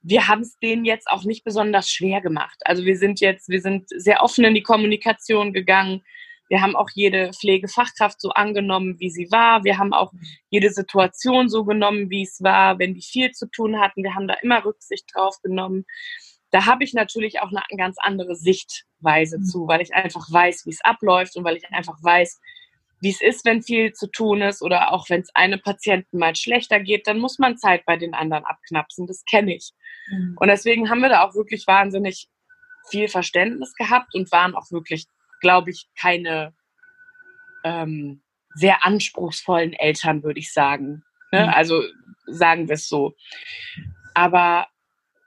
wir haben es denen jetzt auch nicht besonders schwer gemacht. Also wir sind jetzt, wir sind sehr offen in die Kommunikation gegangen. Wir haben auch jede Pflegefachkraft so angenommen, wie sie war. Wir haben auch jede Situation so genommen, wie es war, wenn die viel zu tun hatten. Wir haben da immer Rücksicht drauf genommen da habe ich natürlich auch eine ganz andere Sichtweise mhm. zu, weil ich einfach weiß, wie es abläuft und weil ich einfach weiß, wie es ist, wenn viel zu tun ist oder auch wenn es einem Patienten mal schlechter geht, dann muss man Zeit bei den anderen abknapsen. Das kenne ich. Mhm. Und deswegen haben wir da auch wirklich wahnsinnig viel Verständnis gehabt und waren auch wirklich, glaube ich, keine ähm, sehr anspruchsvollen Eltern, würde ich sagen. Ne? Mhm. Also sagen wir es so. Aber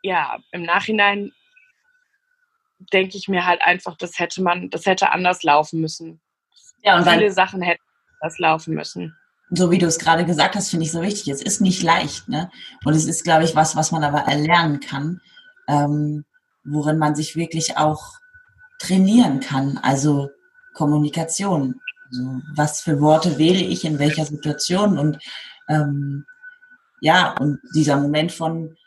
ja, im Nachhinein denke ich mir halt einfach, das hätte man, das hätte anders laufen müssen. Ja, und viele Sachen hätten anders laufen müssen. so wie du es gerade gesagt hast, finde ich so wichtig. Es ist nicht leicht, ne? Und es ist, glaube ich, was, was man aber erlernen kann, ähm, worin man sich wirklich auch trainieren kann. Also Kommunikation. Also was für Worte wähle ich in welcher Situation und ähm, ja, und dieser Moment von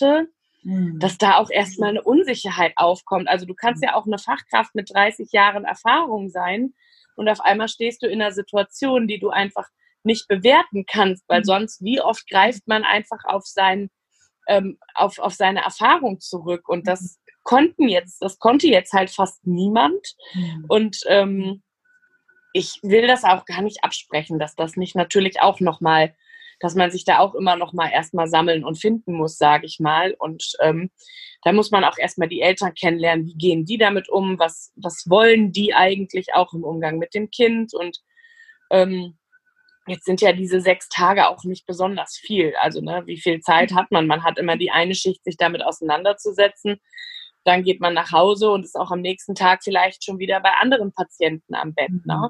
hatte, hm. dass da auch erstmal eine Unsicherheit aufkommt. Also du kannst ja auch eine Fachkraft mit 30 Jahren Erfahrung sein und auf einmal stehst du in einer Situation, die du einfach nicht bewerten kannst, weil mhm. sonst, wie oft greift man einfach auf, sein, ähm, auf, auf seine Erfahrung zurück und das mhm. konnten jetzt, das konnte jetzt halt fast niemand mhm. und ähm, ich will das auch gar nicht absprechen, dass das nicht natürlich auch nochmal dass man sich da auch immer noch mal erstmal sammeln und finden muss, sage ich mal. Und ähm, da muss man auch erstmal die Eltern kennenlernen, wie gehen die damit um, was, was wollen die eigentlich auch im Umgang mit dem Kind. Und ähm, jetzt sind ja diese sechs Tage auch nicht besonders viel. Also ne, wie viel Zeit hat man? Man hat immer die eine Schicht, sich damit auseinanderzusetzen. Dann geht man nach Hause und ist auch am nächsten Tag vielleicht schon wieder bei anderen Patienten am Bett. Ne? Mhm.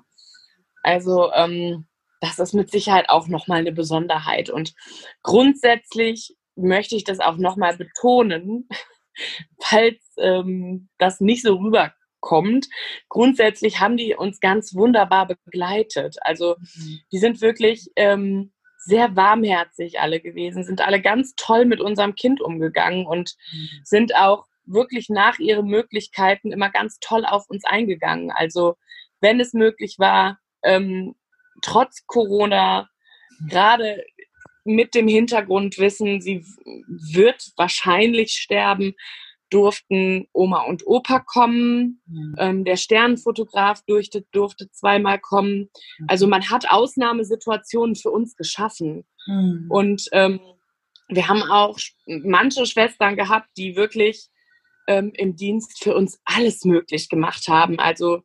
Also ähm, das ist mit Sicherheit auch nochmal eine Besonderheit. Und grundsätzlich möchte ich das auch nochmal betonen, falls ähm, das nicht so rüberkommt. Grundsätzlich haben die uns ganz wunderbar begleitet. Also mhm. die sind wirklich ähm, sehr warmherzig alle gewesen, sind alle ganz toll mit unserem Kind umgegangen und mhm. sind auch wirklich nach ihren Möglichkeiten immer ganz toll auf uns eingegangen. Also wenn es möglich war, ähm, trotz Corona, gerade mit dem Hintergrundwissen, sie wird wahrscheinlich sterben, durften Oma und Opa kommen. Mhm. Ähm, der Sternenfotograf durfte, durfte zweimal kommen. Mhm. Also man hat Ausnahmesituationen für uns geschaffen. Mhm. Und ähm, wir haben auch manche Schwestern gehabt, die wirklich ähm, im Dienst für uns alles möglich gemacht haben. Also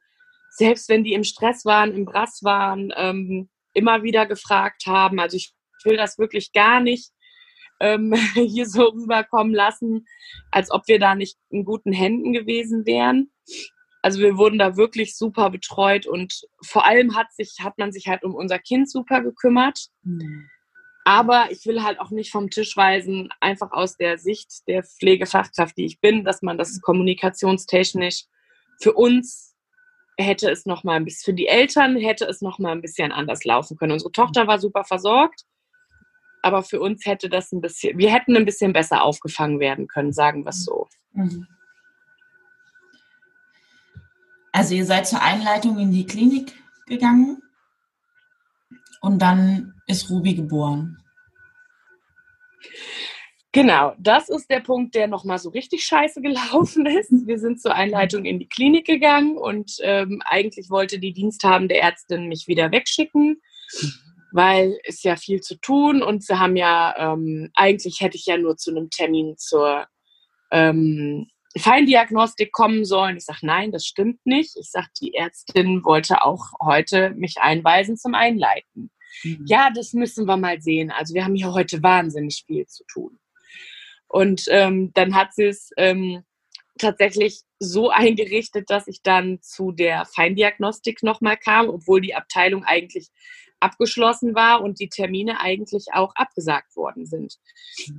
selbst wenn die im Stress waren, im Brass waren, ähm, immer wieder gefragt haben. Also ich will das wirklich gar nicht ähm, hier so rüberkommen lassen, als ob wir da nicht in guten Händen gewesen wären. Also wir wurden da wirklich super betreut und vor allem hat sich, hat man sich halt um unser Kind super gekümmert. Mhm. Aber ich will halt auch nicht vom Tisch weisen, einfach aus der Sicht der Pflegefachkraft, die ich bin, dass man das kommunikationstechnisch für uns hätte es noch mal ein bisschen, für die Eltern hätte es noch mal ein bisschen anders laufen können. Unsere Tochter war super versorgt, aber für uns hätte das ein bisschen, wir hätten ein bisschen besser aufgefangen werden können, sagen wir es so. Mhm. Also ihr seid zur Einleitung in die Klinik gegangen und dann ist Ruby geboren. Genau, das ist der Punkt, der nochmal so richtig scheiße gelaufen ist. Wir sind zur Einleitung in die Klinik gegangen und ähm, eigentlich wollte die diensthabende Ärztin mich wieder wegschicken, weil es ja viel zu tun und wir haben ja, ähm, eigentlich hätte ich ja nur zu einem Termin zur ähm, Feindiagnostik kommen sollen. Ich sage, nein, das stimmt nicht. Ich sage, die Ärztin wollte auch heute mich einweisen zum Einleiten. Mhm. Ja, das müssen wir mal sehen. Also wir haben hier heute wahnsinnig viel zu tun. Und ähm, dann hat sie es ähm, tatsächlich so eingerichtet, dass ich dann zu der Feindiagnostik nochmal kam, obwohl die Abteilung eigentlich abgeschlossen war und die Termine eigentlich auch abgesagt worden sind.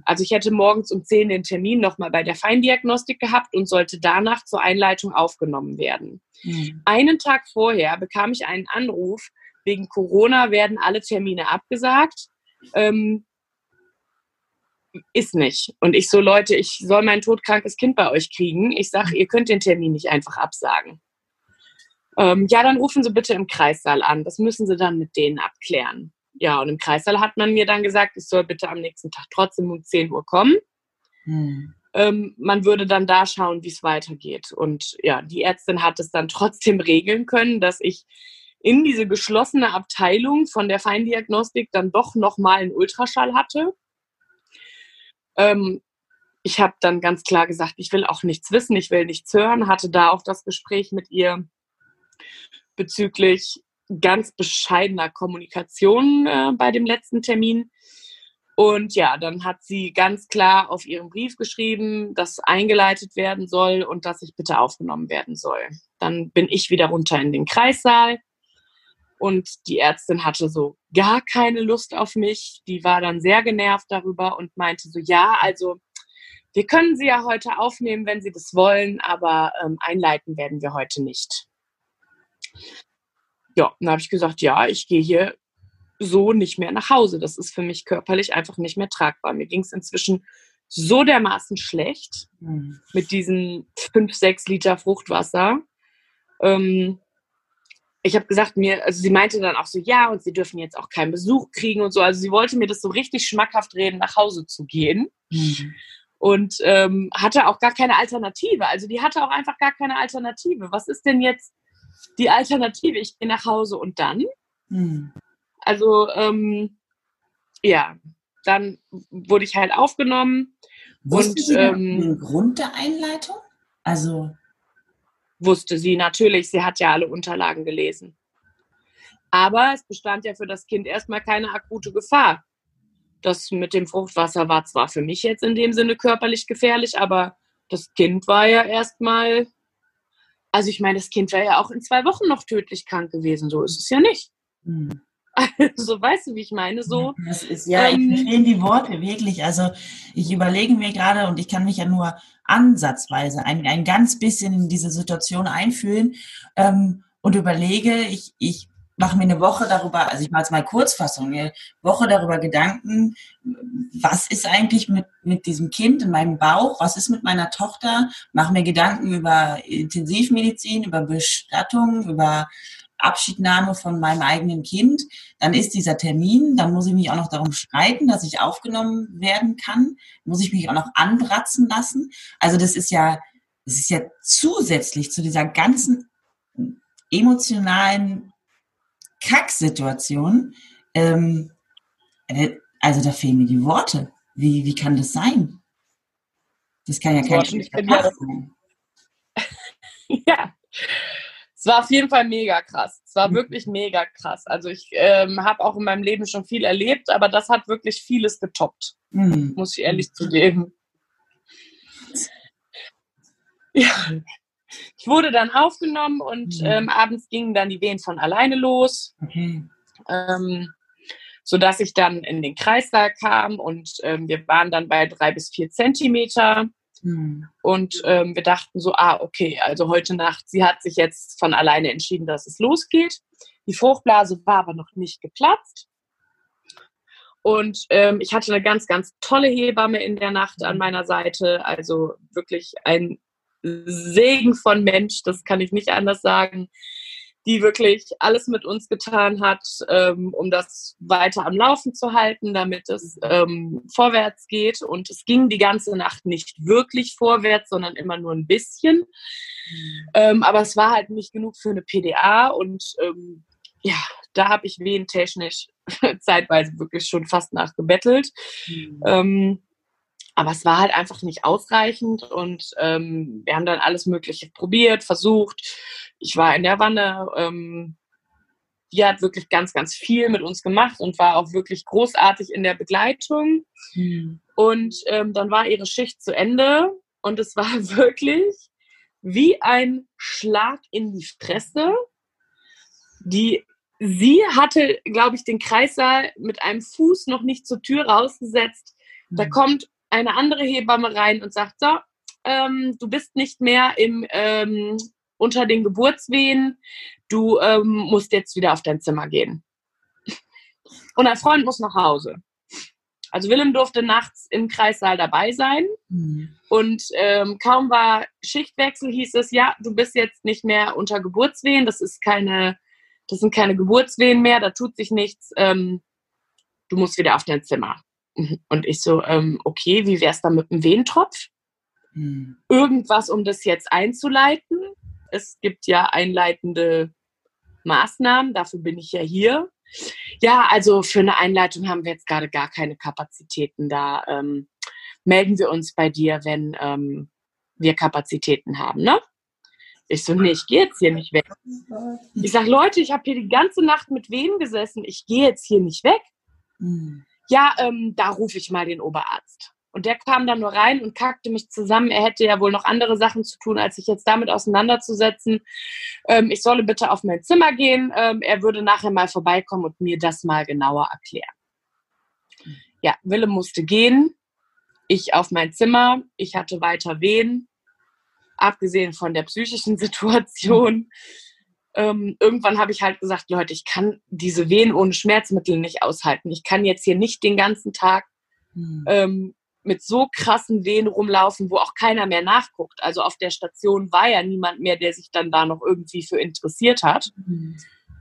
Also ich hätte morgens um 10 den Termin nochmal bei der Feindiagnostik gehabt und sollte danach zur Einleitung aufgenommen werden. Mhm. Einen Tag vorher bekam ich einen Anruf, wegen Corona werden alle Termine abgesagt. Ähm, ist nicht. Und ich so, Leute, ich soll mein todkrankes Kind bei euch kriegen. Ich sage, ihr könnt den Termin nicht einfach absagen. Ähm, ja, dann rufen Sie bitte im Kreissaal an. Das müssen Sie dann mit denen abklären. Ja, und im Kreissaal hat man mir dann gesagt, ich soll bitte am nächsten Tag trotzdem um 10 Uhr kommen. Hm. Ähm, man würde dann da schauen, wie es weitergeht. Und ja, die Ärztin hat es dann trotzdem regeln können, dass ich in diese geschlossene Abteilung von der Feindiagnostik dann doch nochmal einen Ultraschall hatte ähm, ich habe dann ganz klar gesagt, ich will auch nichts wissen, ich will nichts hören, hatte da auch das Gespräch mit ihr bezüglich ganz bescheidener Kommunikation äh, bei dem letzten Termin. Und ja, dann hat sie ganz klar auf ihren Brief geschrieben, dass eingeleitet werden soll und dass ich bitte aufgenommen werden soll. Dann bin ich wieder runter in den Kreissaal Und die Ärztin hatte so gar keine Lust auf mich. Die war dann sehr genervt darüber und meinte so, ja, also wir können sie ja heute aufnehmen, wenn sie das wollen, aber ähm, einleiten werden wir heute nicht. Ja, dann habe ich gesagt, ja, ich gehe hier so nicht mehr nach Hause. Das ist für mich körperlich einfach nicht mehr tragbar. Mir ging es inzwischen so dermaßen schlecht mhm. mit diesen fünf, sechs Liter Fruchtwasser. Ähm, ich habe gesagt, mir, also sie meinte dann auch so, ja, und sie dürfen jetzt auch keinen Besuch kriegen und so. Also sie wollte mir das so richtig schmackhaft reden, nach Hause zu gehen. Mhm. Und ähm, hatte auch gar keine Alternative. Also die hatte auch einfach gar keine Alternative. Was ist denn jetzt die Alternative? Ich gehe nach Hause und dann? Mhm. Also ähm, ja, dann wurde ich halt aufgenommen. Wusste und, sie ähm, den Grund der Einleitung? Also wusste sie natürlich, sie hat ja alle Unterlagen gelesen. Aber es bestand ja für das Kind erstmal keine akute Gefahr. Das mit dem Fruchtwasser war zwar für mich jetzt in dem Sinne körperlich gefährlich, aber das Kind war ja erstmal, also ich meine, das Kind wäre ja auch in zwei Wochen noch tödlich krank gewesen, so ist es ja nicht. Hm. Also weißt du, wie ich meine? So, das ist ja, ähm, ich verstehe die Worte wirklich. Also ich überlege mir gerade und ich kann mich ja nur ansatzweise ein, ein ganz bisschen in diese Situation einfühlen ähm, und überlege, ich, ich mache mir eine Woche darüber, also ich mache jetzt mal Kurzfassung, eine Woche darüber Gedanken, was ist eigentlich mit, mit diesem Kind in meinem Bauch, was ist mit meiner Tochter, mache mir Gedanken über Intensivmedizin, über Bestattung, über Abschiednahme von meinem eigenen Kind, dann ist dieser Termin, dann muss ich mich auch noch darum streiten, dass ich aufgenommen werden kann, muss ich mich auch noch anbratzen lassen. Also das ist ja, das ist ja zusätzlich zu dieser ganzen emotionalen Kacksituation. Ähm, äh, also da fehlen mir die Worte. Wie, wie kann das sein? Das kann ja kein schlechter sein. ja, war auf jeden Fall mega krass. Es war mhm. wirklich mega krass. Also ich ähm, habe auch in meinem Leben schon viel erlebt, aber das hat wirklich vieles getoppt, mhm. muss ich ehrlich zugeben. Ja, ich wurde dann aufgenommen und mhm. ähm, abends gingen dann die Wehen von alleine los, okay. ähm, sodass ich dann in den Kreissaal kam und ähm, wir waren dann bei drei bis vier Zentimeter. Mhm. Und ähm, wir dachten so, ah, okay, also heute Nacht, sie hat sich jetzt von alleine entschieden, dass es losgeht. Die Fruchtblase war aber noch nicht geplatzt. Und ähm, ich hatte eine ganz, ganz tolle Hebamme in der Nacht an meiner Seite. Also wirklich ein Segen von Mensch, das kann ich nicht anders sagen die wirklich alles mit uns getan hat, ähm, um das weiter am Laufen zu halten, damit es ähm, vorwärts geht. Und es ging die ganze Nacht nicht wirklich vorwärts, sondern immer nur ein bisschen. Mhm. Ähm, aber es war halt nicht genug für eine PDA und ähm, ja, da habe ich wehentechnisch zeitweise wirklich schon fast nachgebettelt. Mhm. Aber es war halt einfach nicht ausreichend und ähm, wir haben dann alles Mögliche probiert, versucht ich war in der Wanne. Ähm, die hat wirklich ganz, ganz viel mit uns gemacht und war auch wirklich großartig in der Begleitung. Mhm. Und ähm, dann war ihre Schicht zu Ende und es war wirklich wie ein Schlag in die Fresse. Die, sie hatte, glaube ich, den Kreissaal mit einem Fuß noch nicht zur Tür rausgesetzt. Da hm. kommt eine andere Hebamme rein und sagt, so, ähm, du bist nicht mehr im ähm, unter den Geburtswehen, du ähm, musst jetzt wieder auf dein Zimmer gehen. Und dein Freund muss nach Hause. Also Willem durfte nachts im Kreissaal dabei sein. Mhm. Und ähm, kaum war Schichtwechsel, hieß es, ja, du bist jetzt nicht mehr unter Geburtswehen, das ist keine, das sind keine Geburtswehen mehr, da tut sich nichts, ähm, du musst wieder auf dein Zimmer. Und ich so, ähm, okay, wie wär's da mit dem Wehentropf? Mhm. Irgendwas, um das jetzt einzuleiten. Es gibt ja einleitende Maßnahmen, dafür bin ich ja hier. Ja, also für eine Einleitung haben wir jetzt gerade gar keine Kapazitäten. Da ähm, melden wir uns bei dir, wenn ähm, wir Kapazitäten haben, ne? Ich so, nee, ich gehe jetzt hier nicht weg. Ich sag, Leute, ich habe hier die ganze Nacht mit wem gesessen? Ich gehe jetzt hier nicht weg. Mhm. Ja, ähm, da rufe ich mal den Oberarzt. Und der kam dann nur rein und kackte mich zusammen. Er hätte ja wohl noch andere Sachen zu tun, als sich jetzt damit auseinanderzusetzen. Ähm, ich solle bitte auf mein Zimmer gehen. Ähm, er würde nachher mal vorbeikommen und mir das mal genauer erklären. Ja, Wille musste gehen. Ich auf mein Zimmer. Ich hatte weiter Wehen. Abgesehen von der psychischen Situation. Ähm, irgendwann habe ich halt gesagt, Leute, ich kann diese Wehen ohne Schmerzmittel nicht aushalten. Ich kann jetzt hier nicht den ganzen Tag hm. ähm, mit so krassen Wehen rumlaufen, wo auch keiner mehr nachguckt. Also auf der Station war ja niemand mehr, der sich dann da noch irgendwie für interessiert hat. Mhm.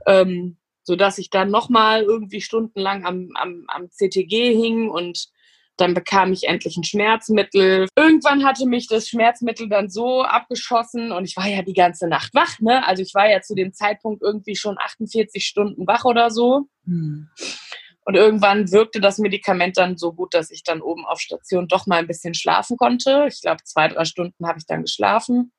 Ähm, sodass ich dann nochmal irgendwie stundenlang am, am, am CTG hing und dann bekam ich endlich ein Schmerzmittel. Irgendwann hatte mich das Schmerzmittel dann so abgeschossen und ich war ja die ganze Nacht wach. Ne? Also ich war ja zu dem Zeitpunkt irgendwie schon 48 Stunden wach oder so. Hm. Und irgendwann wirkte das Medikament dann so gut, dass ich dann oben auf Station doch mal ein bisschen schlafen konnte. Ich glaube, zwei, drei Stunden habe ich dann geschlafen.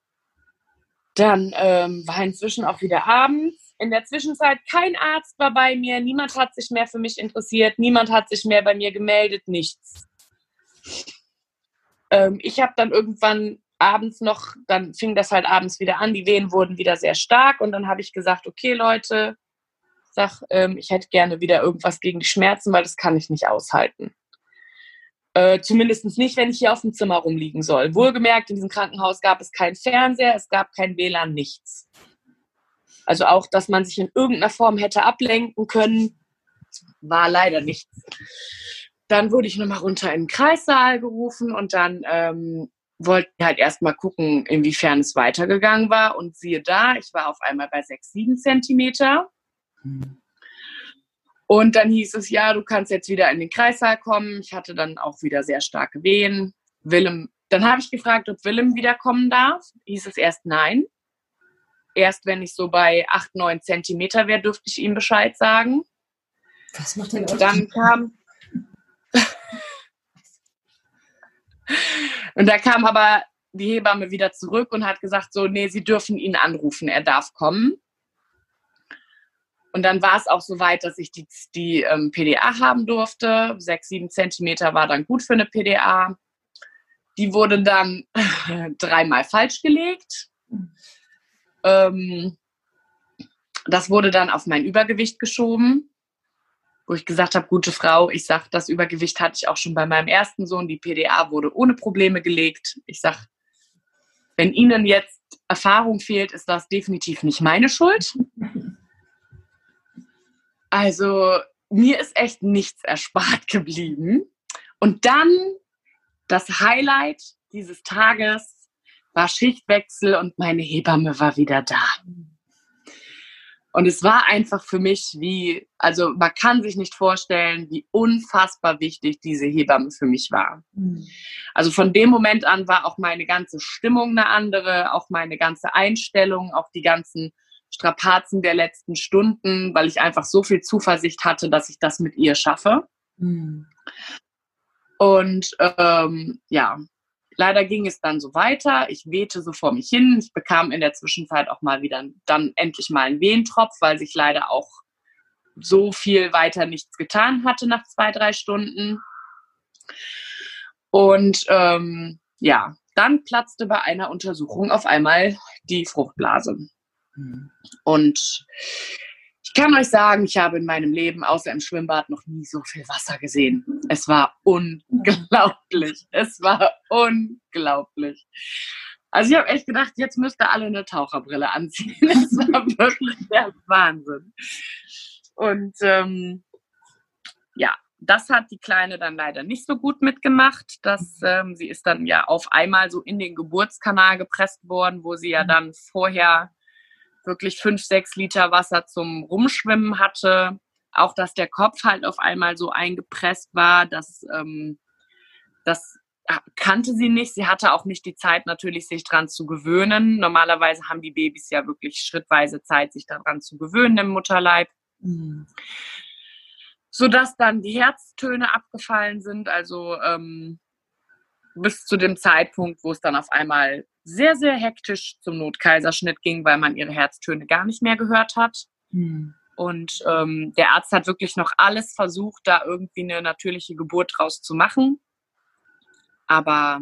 Dann ähm, war inzwischen auch wieder abends. In der Zwischenzeit kein Arzt war bei mir, niemand hat sich mehr für mich interessiert, niemand hat sich mehr bei mir gemeldet, nichts. Ähm, ich habe dann irgendwann abends noch, dann fing das halt abends wieder an, die Wehen wurden wieder sehr stark und dann habe ich gesagt, okay Leute, sag, ähm, ich hätte gerne wieder irgendwas gegen die Schmerzen, weil das kann ich nicht aushalten. Äh, Zumindest nicht, wenn ich hier auf dem Zimmer rumliegen soll. Wohlgemerkt, in diesem Krankenhaus gab es keinen Fernseher, es gab kein WLAN, nichts. Also auch, dass man sich in irgendeiner Form hätte ablenken können, war leider nichts. Dann wurde ich nochmal runter in den Kreissaal gerufen und dann ähm, wollten halt erstmal gucken, inwiefern es weitergegangen war. Und siehe da, ich war auf einmal bei 6, 7 Zentimeter. Und dann hieß es, ja, du kannst jetzt wieder in den Kreissaal kommen. Ich hatte dann auch wieder sehr starke Wehen. Willem, dann habe ich gefragt, ob Willem wiederkommen darf. Hieß es erst nein. Erst wenn ich so bei 8, 9 Zentimeter wäre, dürfte ich ihm Bescheid sagen. Was macht denn Und dann kam. und da kam aber die Hebamme wieder zurück und hat gesagt, so, nee, sie dürfen ihn anrufen, er darf kommen. Und dann war es auch so weit, dass ich die, die ähm, PDA haben durfte. Sechs, sieben Zentimeter war dann gut für eine PDA. Die wurde dann dreimal falsch gelegt. Ähm, das wurde dann auf mein Übergewicht geschoben, wo ich gesagt habe, gute Frau, ich sage, das Übergewicht hatte ich auch schon bei meinem ersten Sohn. Die PDA wurde ohne Probleme gelegt. Ich sage, wenn Ihnen jetzt Erfahrung fehlt, ist das definitiv nicht meine Schuld. Also mir ist echt nichts erspart geblieben. Und dann das Highlight dieses Tages war Schichtwechsel und meine Hebamme war wieder da. Und es war einfach für mich wie, also man kann sich nicht vorstellen, wie unfassbar wichtig diese Hebamme für mich war. Also von dem Moment an war auch meine ganze Stimmung eine andere, auch meine ganze Einstellung, auch die ganzen Strapazen der letzten Stunden, weil ich einfach so viel Zuversicht hatte, dass ich das mit ihr schaffe. Mhm. Und ähm, ja, leider ging es dann so weiter. Ich wehte so vor mich hin. Ich bekam in der Zwischenzeit auch mal wieder dann endlich mal einen Wehentropf, weil sich leider auch so viel weiter nichts getan hatte nach zwei, drei Stunden. Und ähm, ja, dann platzte bei einer Untersuchung auf einmal die Fruchtblase. Und ich kann euch sagen, ich habe in meinem Leben außer im Schwimmbad noch nie so viel Wasser gesehen. Es war unglaublich. Es war unglaublich. Also ich habe echt gedacht, jetzt müsste alle eine Taucherbrille anziehen. Es war wirklich der Wahnsinn. Und ähm, ja, das hat die Kleine dann leider nicht so gut mitgemacht. Dass, ähm, sie ist dann ja auf einmal so in den Geburtskanal gepresst worden, wo sie ja dann vorher wirklich fünf, sechs Liter Wasser zum Rumschwimmen hatte. Auch, dass der Kopf halt auf einmal so eingepresst war, dass ähm, das kannte sie nicht. Sie hatte auch nicht die Zeit, natürlich sich daran zu gewöhnen. Normalerweise haben die Babys ja wirklich schrittweise Zeit, sich daran zu gewöhnen im Mutterleib. Mhm. Sodass dann die Herztöne abgefallen sind. Also ähm, bis zu dem Zeitpunkt, wo es dann auf einmal sehr, sehr hektisch zum Notkaiserschnitt ging, weil man ihre Herztöne gar nicht mehr gehört hat. Hm. Und ähm, der Arzt hat wirklich noch alles versucht, da irgendwie eine natürliche Geburt draus zu machen. aber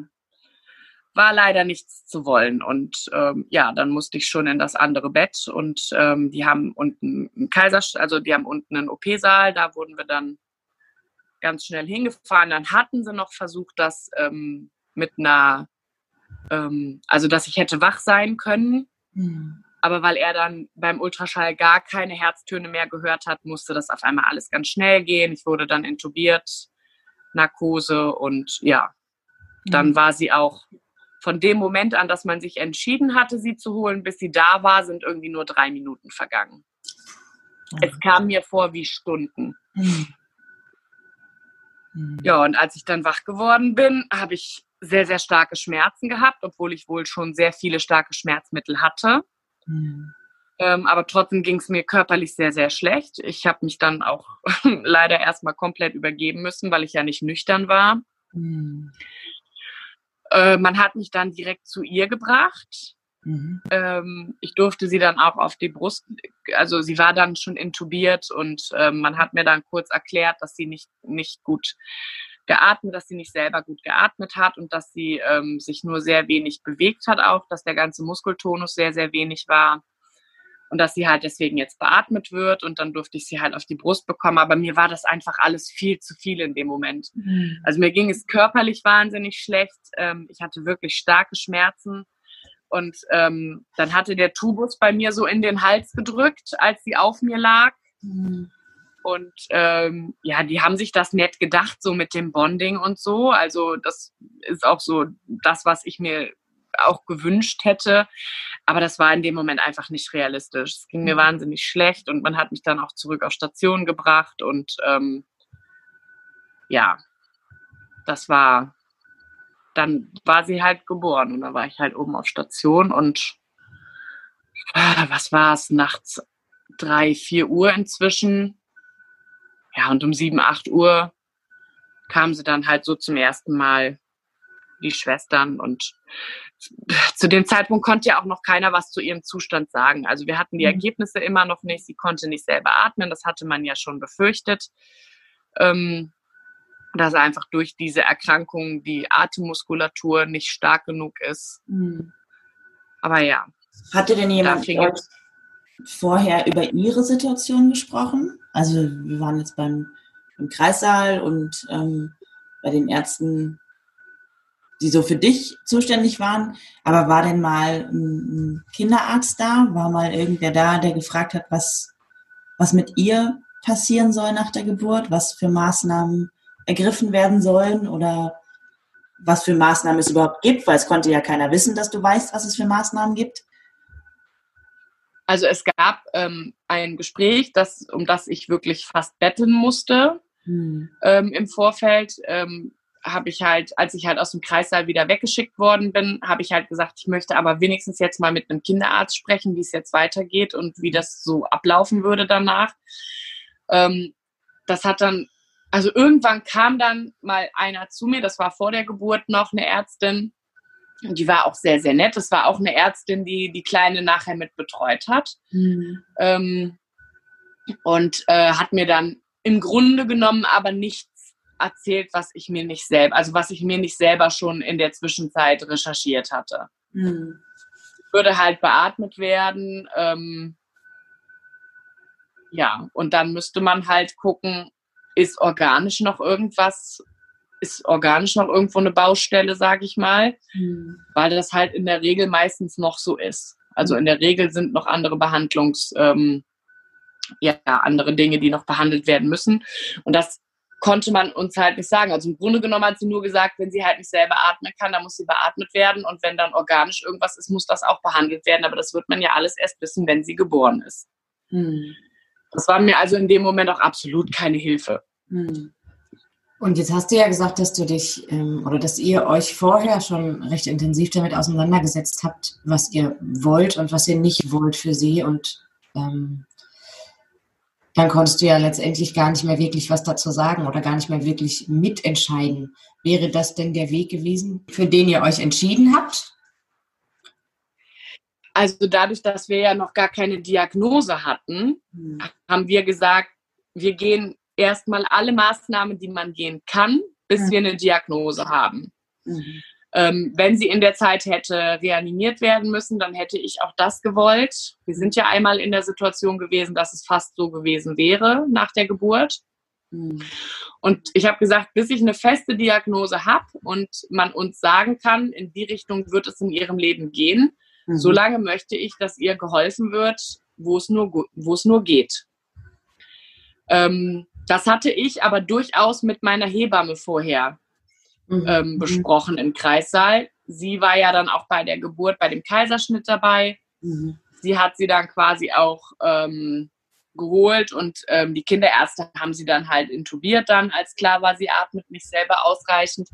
war leider nichts zu wollen. Und ähm, ja, dann musste ich schon in das andere Bett und ähm, die haben unten einen Kaiser, also die haben unten einen OP-Saal, da wurden wir dann ganz schnell hingefahren. Dann hatten sie noch versucht, das ähm, mit einer, ähm, also dass ich hätte wach sein können. Mhm. Aber weil er dann beim Ultraschall gar keine Herztöne mehr gehört hat, musste das auf einmal alles ganz schnell gehen. Ich wurde dann intubiert, Narkose und ja, dann mhm. war sie auch von dem Moment an, dass man sich entschieden hatte, sie zu holen, bis sie da war, sind irgendwie nur drei Minuten vergangen. Mhm. Es kam mir vor wie Stunden. Mhm. Ja, und als ich dann wach geworden bin, habe ich sehr, sehr starke Schmerzen gehabt, obwohl ich wohl schon sehr viele starke Schmerzmittel hatte. Mhm. Ähm, aber trotzdem ging es mir körperlich sehr, sehr schlecht. Ich habe mich dann auch leider erstmal komplett übergeben müssen, weil ich ja nicht nüchtern war. Mhm. Äh, man hat mich dann direkt zu ihr gebracht. Mhm. Ähm, ich durfte sie dann auch auf die Brust, also sie war dann schon intubiert und äh, man hat mir dann kurz erklärt, dass sie nicht, nicht gut geatmet, dass sie nicht selber gut geatmet hat und dass sie ähm, sich nur sehr wenig bewegt hat auch, dass der ganze Muskeltonus sehr, sehr wenig war und dass sie halt deswegen jetzt beatmet wird und dann durfte ich sie halt auf die Brust bekommen. Aber mir war das einfach alles viel zu viel in dem Moment. Mhm. Also mir ging es körperlich wahnsinnig schlecht. Ähm, ich hatte wirklich starke Schmerzen. Und ähm, dann hatte der Tubus bei mir so in den Hals gedrückt, als sie auf mir lag. Mhm. Und ähm, ja, die haben sich das nett gedacht, so mit dem Bonding und so. Also das ist auch so das, was ich mir auch gewünscht hätte. Aber das war in dem Moment einfach nicht realistisch. Es ging mir mhm. wahnsinnig schlecht und man hat mich dann auch zurück auf Station gebracht und ähm, ja, das war, dann war sie halt geboren und dann war ich halt oben auf Station und ah, was war es, nachts drei, vier Uhr inzwischen. Ja, und um sieben, acht Uhr kam sie dann halt so zum ersten Mal die Schwestern und zu dem Zeitpunkt konnte ja auch noch keiner was zu ihrem Zustand sagen. Also wir hatten die mhm. Ergebnisse immer noch nicht. Sie konnte nicht selber atmen. Das hatte man ja schon befürchtet. Ähm, dass einfach durch diese Erkrankung die Atemmuskulatur nicht stark genug ist. Mhm. Aber ja. Hatte denn jemand vorher über Ihre Situation gesprochen? Also wir waren jetzt beim, beim Kreissaal und ähm, bei den Ärzten die so für dich zuständig waren. Aber war denn mal ein Kinderarzt da? War mal irgendwer da, der gefragt hat, was, was mit ihr passieren soll nach der Geburt? Was für Maßnahmen ergriffen werden sollen? Oder was für Maßnahmen es überhaupt gibt? Weil es konnte ja keiner wissen, dass du weißt, was es für Maßnahmen gibt. Also es gab ähm, ein Gespräch, das, um das ich wirklich fast betteln musste hm. ähm, im Vorfeld. Ähm, habe ich halt, als ich halt aus dem Kreissaal wieder weggeschickt worden bin, habe ich halt gesagt, ich möchte aber wenigstens jetzt mal mit einem Kinderarzt sprechen, wie es jetzt weitergeht und wie das so ablaufen würde danach. Ähm, das hat dann, also irgendwann kam dann mal einer zu mir, das war vor der Geburt noch eine Ärztin, die war auch sehr, sehr nett. Das war auch eine Ärztin, die die Kleine nachher mit betreut hat. Mhm. Ähm, und äh, hat mir dann im Grunde genommen aber nicht erzählt, was ich mir nicht selber, also was ich mir nicht selber schon in der Zwischenzeit recherchiert hatte. Mhm. Würde halt beatmet werden. Ähm, ja, und dann müsste man halt gucken, ist organisch noch irgendwas, ist organisch noch irgendwo eine Baustelle, sage ich mal, mhm. weil das halt in der Regel meistens noch so ist. Also in der Regel sind noch andere Behandlungs, ähm, ja, andere Dinge, die noch behandelt werden müssen. Und das konnte man uns halt nicht sagen. Also im Grunde genommen hat sie nur gesagt, wenn sie halt nicht selber atmen kann, dann muss sie beatmet werden und wenn dann organisch irgendwas ist, muss das auch behandelt werden. Aber das wird man ja alles erst wissen, wenn sie geboren ist. Hm. Das war mir also in dem Moment auch absolut keine Hilfe. Hm. Und jetzt hast du ja gesagt, dass du dich ähm, oder dass ihr euch vorher schon recht intensiv damit auseinandergesetzt habt, was ihr wollt und was ihr nicht wollt für sie und ähm, dann konntest du ja letztendlich gar nicht mehr wirklich was dazu sagen oder gar nicht mehr wirklich mitentscheiden. Wäre das denn der Weg gewesen, für den ihr euch entschieden habt? Also dadurch, dass wir ja noch gar keine Diagnose hatten, hm. haben wir gesagt, wir gehen erstmal alle Maßnahmen, die man gehen kann, bis hm. wir eine Diagnose haben. Mhm. Ähm, wenn sie in der Zeit hätte reanimiert werden müssen, dann hätte ich auch das gewollt. Wir sind ja einmal in der Situation gewesen, dass es fast so gewesen wäre nach der Geburt. Mhm. Und ich habe gesagt, bis ich eine feste Diagnose habe und man uns sagen kann, in die Richtung wird es in ihrem Leben gehen, mhm. solange möchte ich, dass ihr geholfen wird, wo es nur, wo es nur geht. Ähm, das hatte ich aber durchaus mit meiner Hebamme vorher mhm. ähm, mhm. besprochen im Kreissaal. Sie war ja dann auch bei der Geburt, bei dem Kaiserschnitt dabei. Mhm. Sie hat sie dann quasi auch ähm, geholt und ähm, die Kinderärzte haben sie dann halt intubiert dann, als klar war, sie atmet nicht selber ausreichend.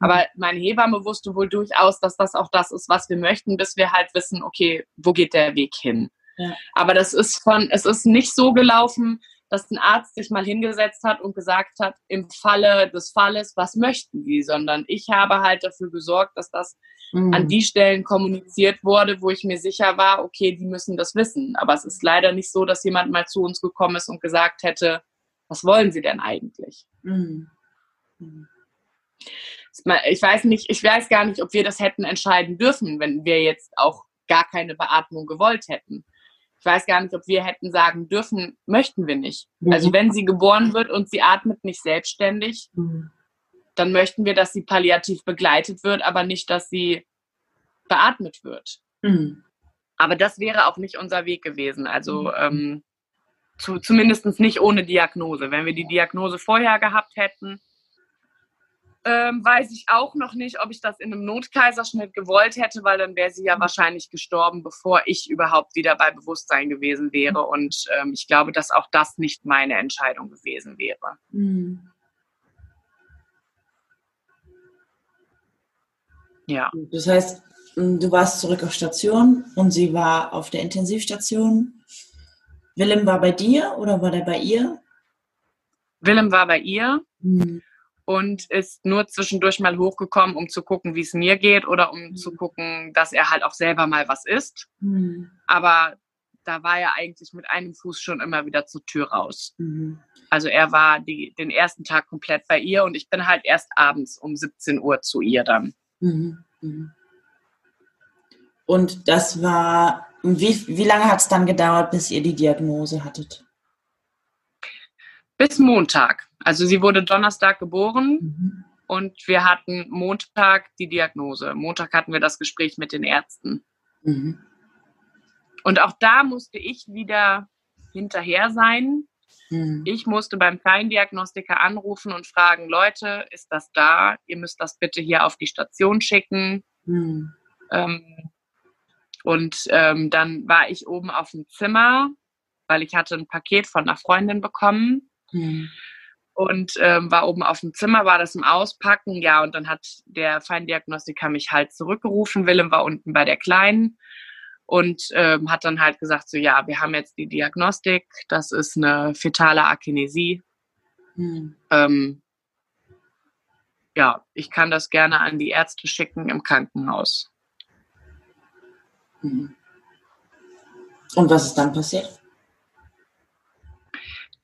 Aber mhm. meine Hebamme wusste wohl durchaus, dass das auch das ist, was wir möchten, bis wir halt wissen, okay, wo geht der Weg hin? Ja. Aber das ist von, es ist nicht so gelaufen, dass ein Arzt sich mal hingesetzt hat und gesagt hat, im Falle des Falles, was möchten die, sondern ich habe halt dafür gesorgt, dass das mhm. an die Stellen kommuniziert wurde, wo ich mir sicher war, okay, die müssen das wissen. Aber es ist leider nicht so, dass jemand mal zu uns gekommen ist und gesagt hätte, was wollen sie denn eigentlich? Mhm. Mhm. Ich weiß nicht, ich weiß gar nicht, ob wir das hätten entscheiden dürfen, wenn wir jetzt auch gar keine Beatmung gewollt hätten ich weiß gar nicht, ob wir hätten sagen dürfen, möchten wir nicht. Mhm. Also wenn sie geboren wird und sie atmet nicht selbstständig, mhm. dann möchten wir, dass sie palliativ begleitet wird, aber nicht, dass sie beatmet wird. Mhm. Aber das wäre auch nicht unser Weg gewesen. Also mhm. ähm, zu, zumindest nicht ohne Diagnose. Wenn wir die Diagnose vorher gehabt hätten, ähm, weiß ich auch noch nicht, ob ich das in einem Notkaiserschnitt gewollt hätte, weil dann wäre sie ja wahrscheinlich gestorben, bevor ich überhaupt wieder bei Bewusstsein gewesen wäre. Mhm. Und ähm, ich glaube, dass auch das nicht meine Entscheidung gewesen wäre. Mhm. Ja. Das heißt, du warst zurück auf Station und sie war auf der Intensivstation. Willem war bei dir oder war der bei ihr? Willem war bei ihr. Mhm und ist nur zwischendurch mal hochgekommen, um zu gucken, wie es mir geht oder um mhm. zu gucken, dass er halt auch selber mal was isst. Mhm. Aber da war er eigentlich mit einem Fuß schon immer wieder zur Tür raus. Mhm. Also er war die, den ersten Tag komplett bei ihr und ich bin halt erst abends um 17 Uhr zu ihr dann. Mhm. mhm. Und das war, wie, wie lange hat es dann gedauert, bis ihr die Diagnose hattet? Bis Montag. Also sie wurde Donnerstag geboren mhm. und wir hatten Montag die Diagnose. Montag hatten wir das Gespräch mit den Ärzten. Mhm. Und auch da musste ich wieder hinterher sein. Mhm. Ich musste beim Kleindiagnostiker anrufen und fragen, Leute, ist das da? Ihr müsst das bitte hier auf die Station schicken. Mhm. Ähm, und ähm, dann war ich oben auf dem Zimmer, weil ich hatte ein Paket von einer Freundin bekommen. Mhm und ähm, war oben auf dem Zimmer, war das im Auspacken, ja, und dann hat der Feindiagnostiker mich halt zurückgerufen. Willem war unten bei der Kleinen und ähm, hat dann halt gesagt, so ja, wir haben jetzt die Diagnostik, das ist eine fetale Akinesie. Hm. Ähm, ja, ich kann das gerne an die Ärzte schicken im Krankenhaus. Hm. Und was ist dann passiert?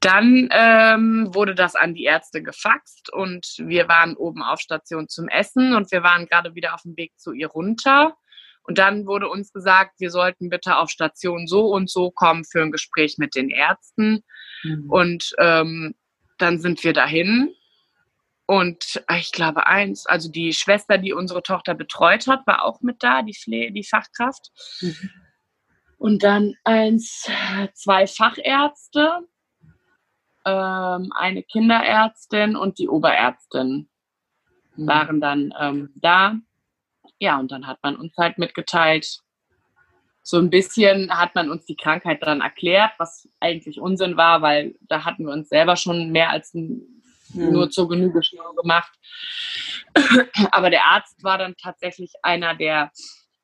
Dann ähm, wurde das an die Ärzte gefaxt und wir waren oben auf Station zum Essen und wir waren gerade wieder auf dem Weg zu ihr runter. Und dann wurde uns gesagt, wir sollten bitte auf Station so und so kommen für ein Gespräch mit den Ärzten. Mhm. Und ähm, dann sind wir dahin. Und ich glaube, eins, also die Schwester, die unsere Tochter betreut hat, war auch mit da, die, Pfle die Fachkraft. Mhm. Und dann eins, zwei Fachärzte ähm, eine Kinderärztin und die Oberärztin mhm. waren dann ähm, da. Ja, und dann hat man uns halt mitgeteilt, so ein bisschen hat man uns die Krankheit dann erklärt, was eigentlich Unsinn war, weil da hatten wir uns selber schon mehr als ein, mhm. nur zur Genüge schlau gemacht. Aber der Arzt war dann tatsächlich einer, der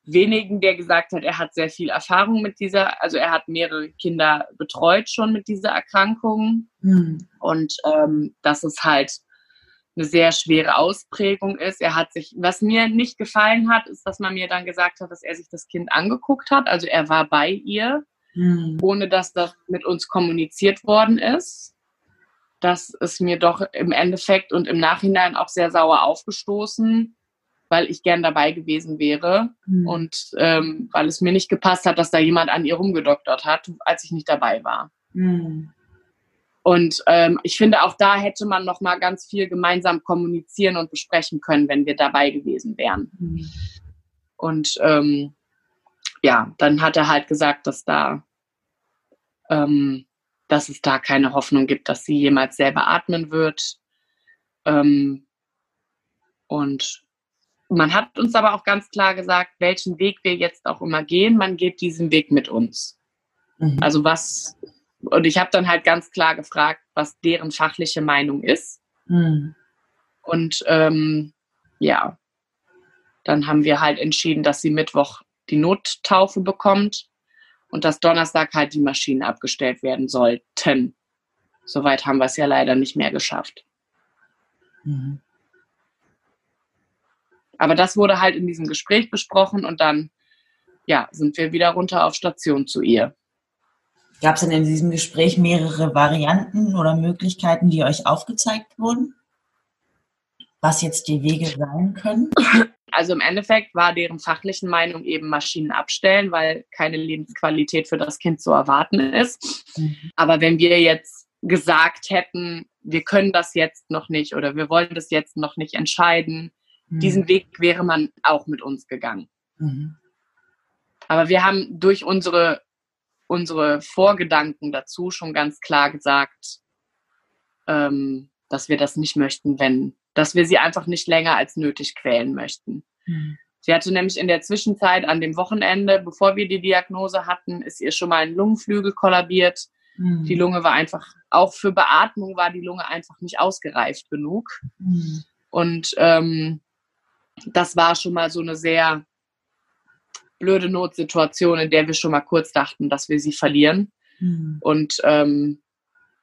wenigen, der gesagt hat, er hat sehr viel Erfahrung mit dieser, also er hat mehrere Kinder betreut schon mit dieser Erkrankung mhm. und ähm, dass es halt eine sehr schwere Ausprägung ist. Er hat sich, was mir nicht gefallen hat, ist, dass man mir dann gesagt hat, dass er sich das Kind angeguckt hat. Also er war bei ihr, mhm. ohne dass das mit uns kommuniziert worden ist. Das ist mir doch im Endeffekt und im Nachhinein auch sehr sauer aufgestoßen weil ich gern dabei gewesen wäre mhm. und ähm, weil es mir nicht gepasst hat, dass da jemand an ihr rumgedoktert hat, als ich nicht dabei war. Mhm. Und ähm, ich finde, auch da hätte man noch mal ganz viel gemeinsam kommunizieren und besprechen können, wenn wir dabei gewesen wären. Mhm. Und ähm, ja, dann hat er halt gesagt, dass da, ähm, dass es da keine Hoffnung gibt, dass sie jemals selber atmen wird. Ähm, und man hat uns aber auch ganz klar gesagt, welchen Weg wir jetzt auch immer gehen, man geht diesen Weg mit uns. Mhm. Also was, und ich habe dann halt ganz klar gefragt, was deren fachliche Meinung ist. Mhm. Und ähm, ja, dann haben wir halt entschieden, dass sie Mittwoch die Nottaufe bekommt und dass Donnerstag halt die Maschinen abgestellt werden sollten. Soweit haben wir es ja leider nicht mehr geschafft. Mhm. Aber das wurde halt in diesem Gespräch besprochen und dann, ja, sind wir wieder runter auf Station zu ihr. Gab es denn in diesem Gespräch mehrere Varianten oder Möglichkeiten, die euch aufgezeigt wurden? Was jetzt die Wege sein können? Also im Endeffekt war deren fachlichen Meinung eben Maschinen abstellen, weil keine Lebensqualität für das Kind zu erwarten ist. Mhm. Aber wenn wir jetzt gesagt hätten, wir können das jetzt noch nicht oder wir wollen das jetzt noch nicht entscheiden, Mhm. Diesen Weg wäre man auch mit uns gegangen. Mhm. Aber wir haben durch unsere, unsere Vorgedanken dazu schon ganz klar gesagt, ähm, dass wir das nicht möchten, wenn, dass wir sie einfach nicht länger als nötig quälen möchten. Mhm. Sie hatte nämlich in der Zwischenzeit an dem Wochenende, bevor wir die Diagnose hatten, ist ihr schon mal ein Lungenflügel kollabiert. Mhm. Die Lunge war einfach, auch für Beatmung war die Lunge einfach nicht ausgereift genug. Mhm. Und ähm, das war schon mal so eine sehr blöde Notsituation, in der wir schon mal kurz dachten, dass wir sie verlieren. Mhm. Und ähm,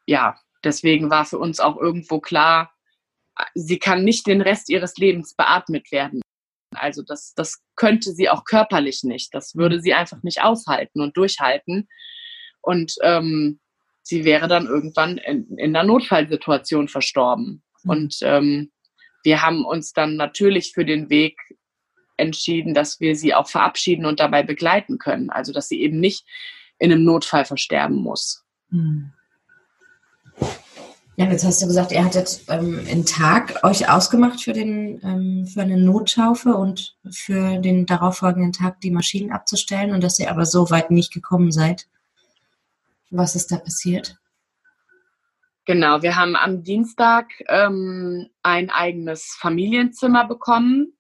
ja, deswegen war für uns auch irgendwo klar, sie kann nicht den Rest ihres Lebens beatmet werden. Also das, das könnte sie auch körperlich nicht. Das würde sie einfach nicht aushalten und durchhalten. Und ähm, sie wäre dann irgendwann in, in einer Notfallsituation verstorben. Mhm. Und ähm, wir haben uns dann natürlich für den Weg entschieden, dass wir sie auch verabschieden und dabei begleiten können. Also dass sie eben nicht in einem Notfall versterben muss. Hm. Ja, jetzt hast du gesagt, ihr hattet ähm, einen Tag euch ausgemacht für, den, ähm, für eine Nottaufe und für den darauffolgenden Tag die Maschinen abzustellen und dass ihr aber so weit nicht gekommen seid. Was ist da passiert? Genau, wir haben am Dienstag ähm, ein eigenes Familienzimmer bekommen,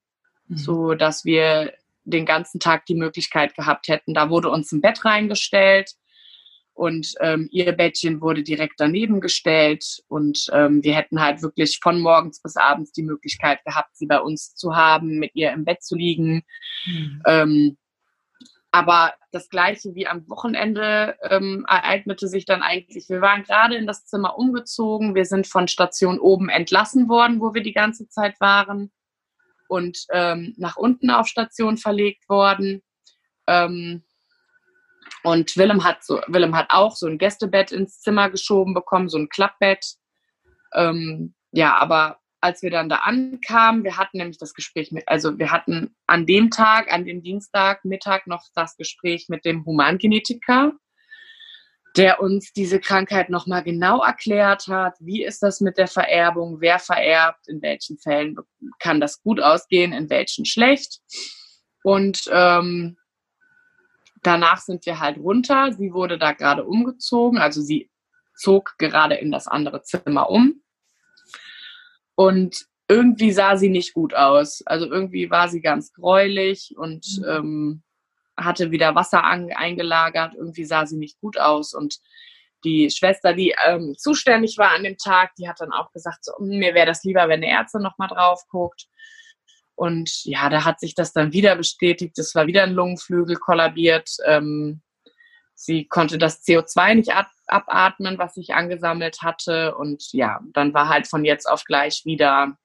mhm. so dass wir den ganzen Tag die Möglichkeit gehabt hätten. Da wurde uns ein Bett reingestellt und ähm, ihr Bettchen wurde direkt daneben gestellt und ähm, wir hätten halt wirklich von morgens bis abends die Möglichkeit gehabt, sie bei uns zu haben, mit ihr im Bett zu liegen. Mhm. Ähm, aber das gleiche wie am Wochenende ähm, ereignete sich dann eigentlich. Wir waren gerade in das Zimmer umgezogen. Wir sind von Station oben entlassen worden, wo wir die ganze Zeit waren und ähm, nach unten auf Station verlegt worden. Ähm, und Willem hat, so, Willem hat auch so ein Gästebett ins Zimmer geschoben bekommen, so ein Klappbett. Ähm, ja, aber als wir dann da ankamen, wir hatten nämlich das Gespräch mit, also wir hatten an dem Tag, an dem Dienstag Mittag noch das Gespräch mit dem Humangenetiker, der uns diese Krankheit nochmal genau erklärt hat. Wie ist das mit der Vererbung? Wer vererbt? In welchen Fällen kann das gut ausgehen? In welchen schlecht? Und ähm, danach sind wir halt runter. Sie wurde da gerade umgezogen, also sie zog gerade in das andere Zimmer um. Und irgendwie sah sie nicht gut aus. Also irgendwie war sie ganz gräulich und mhm. ähm, hatte wieder Wasser an, eingelagert. Irgendwie sah sie nicht gut aus. Und die Schwester, die ähm, zuständig war an dem Tag, die hat dann auch gesagt, so, hm, mir wäre das lieber, wenn eine Ärztin nochmal drauf guckt. Und ja, da hat sich das dann wieder bestätigt. Es war wieder ein Lungenflügel kollabiert. Ähm, sie konnte das CO2 nicht ab abatmen, was sich angesammelt hatte. Und ja, dann war halt von jetzt auf gleich wieder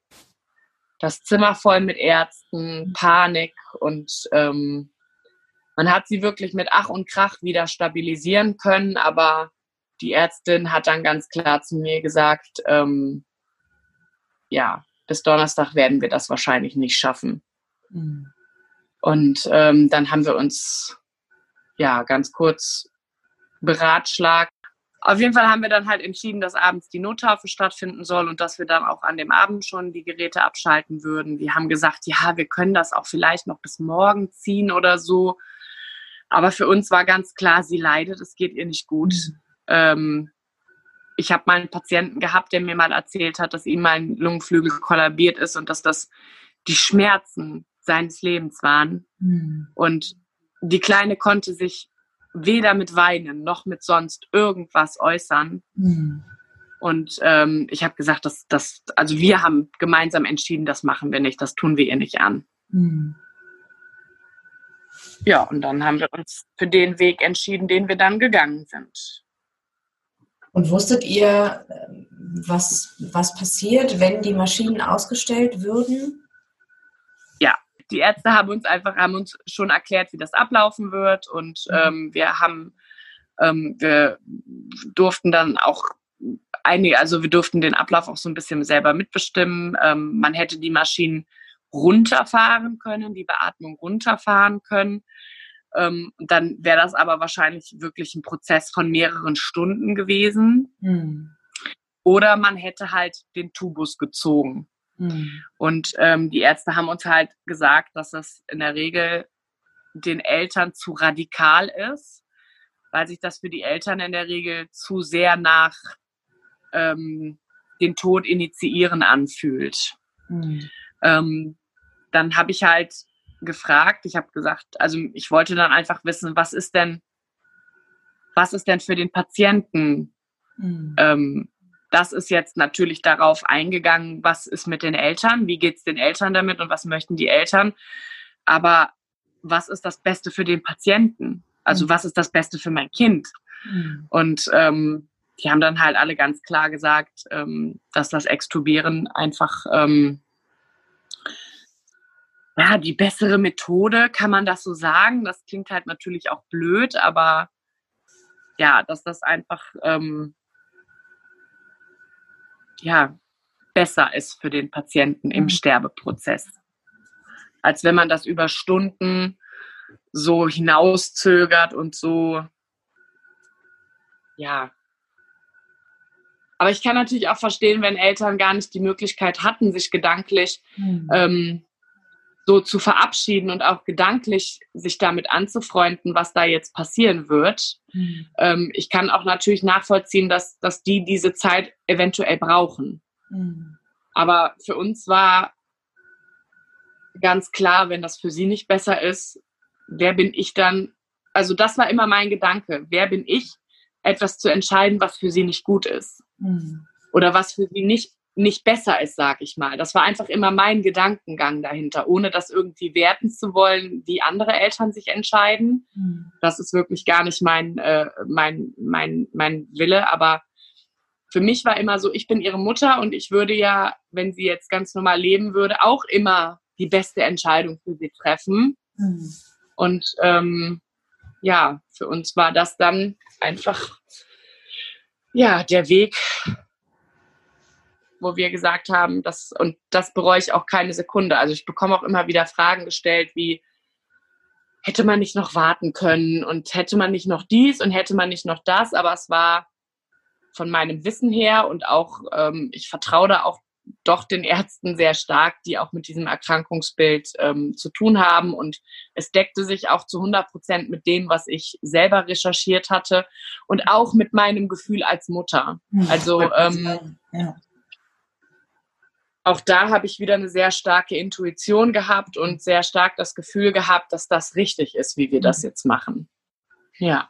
das Zimmer voll mit Ärzten, Panik und ähm, man hat sie wirklich mit Ach und Krach wieder stabilisieren können, aber die Ärztin hat dann ganz klar zu mir gesagt, ähm, ja, bis Donnerstag werden wir das wahrscheinlich nicht schaffen. Mhm. Und ähm, dann haben wir uns ja ganz kurz beratschlagt. Auf jeden Fall haben wir dann halt entschieden, dass abends die Nottaufe stattfinden soll und dass wir dann auch an dem Abend schon die Geräte abschalten würden. Wir haben gesagt, ja, wir können das auch vielleicht noch bis morgen ziehen oder so. Aber für uns war ganz klar, sie leidet, es geht ihr nicht gut. Mhm. Ähm, ich habe mal einen Patienten gehabt, der mir mal erzählt hat, dass ihm mein Lungenflügel kollabiert ist und dass das die Schmerzen seines Lebens waren. Mhm. Und die Kleine konnte sich weder mit Weinen noch mit sonst irgendwas äußern. Mhm. Und ähm, ich habe gesagt, dass das, also wir haben gemeinsam entschieden, das machen wir nicht, das tun wir ihr nicht an. Mhm. Ja, und dann haben wir uns für den Weg entschieden, den wir dann gegangen sind. Und wusstet ihr, was, was passiert, wenn die Maschinen ausgestellt würden? Die Ärzte haben uns einfach haben uns schon erklärt, wie das ablaufen wird. Und mhm. ähm, wir haben, ähm, wir durften dann auch einige, also wir durften den Ablauf auch so ein bisschen selber mitbestimmen. Ähm, man hätte die Maschinen runterfahren können, die Beatmung runterfahren können. Ähm, dann wäre das aber wahrscheinlich wirklich ein Prozess von mehreren Stunden gewesen. Mhm. Oder man hätte halt den Tubus gezogen. Mhm. Und ähm, die Ärzte haben uns halt gesagt, dass das in der Regel den Eltern zu radikal ist, weil sich das für die Eltern in der Regel zu sehr nach ähm, den Tod initiieren anfühlt. Mhm. Ähm, dann habe ich halt gefragt. Ich habe gesagt, also ich wollte dann einfach wissen, was ist denn, was ist denn für den Patienten? Mhm. Ähm, das ist jetzt natürlich darauf eingegangen, was ist mit den Eltern, wie geht es den Eltern damit und was möchten die Eltern. Aber was ist das Beste für den Patienten? Also mhm. was ist das Beste für mein Kind? Mhm. Und ähm, die haben dann halt alle ganz klar gesagt, ähm, dass das Extubieren einfach ähm, ja, die bessere Methode, kann man das so sagen? Das klingt halt natürlich auch blöd, aber ja, dass das einfach ähm, ja, besser ist für den Patienten im mhm. Sterbeprozess. Als wenn man das über Stunden so hinauszögert und so, ja. Aber ich kann natürlich auch verstehen, wenn Eltern gar nicht die Möglichkeit hatten, sich gedanklich mhm. ähm, so zu verabschieden und auch gedanklich sich damit anzufreunden, was da jetzt passieren wird. Mhm. Ähm, ich kann auch natürlich nachvollziehen, dass, dass die diese Zeit eventuell brauchen. Mhm. Aber für uns war ganz klar, wenn das für sie nicht besser ist, wer bin ich dann? Also das war immer mein Gedanke. Wer bin ich, etwas zu entscheiden, was für sie nicht gut ist? Mhm. Oder was für sie nicht nicht besser ist, sag ich mal. Das war einfach immer mein Gedankengang dahinter, ohne das irgendwie werten zu wollen, wie andere Eltern sich entscheiden. Mhm. Das ist wirklich gar nicht mein, äh, mein, mein, mein Wille. Aber für mich war immer so, ich bin ihre Mutter und ich würde ja, wenn sie jetzt ganz normal leben würde, auch immer die beste Entscheidung für sie treffen. Mhm. Und ähm, ja, für uns war das dann einfach ja der Weg wo wir gesagt haben, das, und das bereue ich auch keine Sekunde. Also ich bekomme auch immer wieder Fragen gestellt, wie, hätte man nicht noch warten können und hätte man nicht noch dies und hätte man nicht noch das, aber es war von meinem Wissen her und auch, ähm, ich vertraue da auch doch den Ärzten sehr stark, die auch mit diesem Erkrankungsbild ähm, zu tun haben. Und es deckte sich auch zu 100 Prozent mit dem, was ich selber recherchiert hatte und auch mit meinem Gefühl als Mutter. Hm. Also ähm, ja auch da habe ich wieder eine sehr starke Intuition gehabt und sehr stark das Gefühl gehabt, dass das richtig ist, wie wir das mhm. jetzt machen. Ja.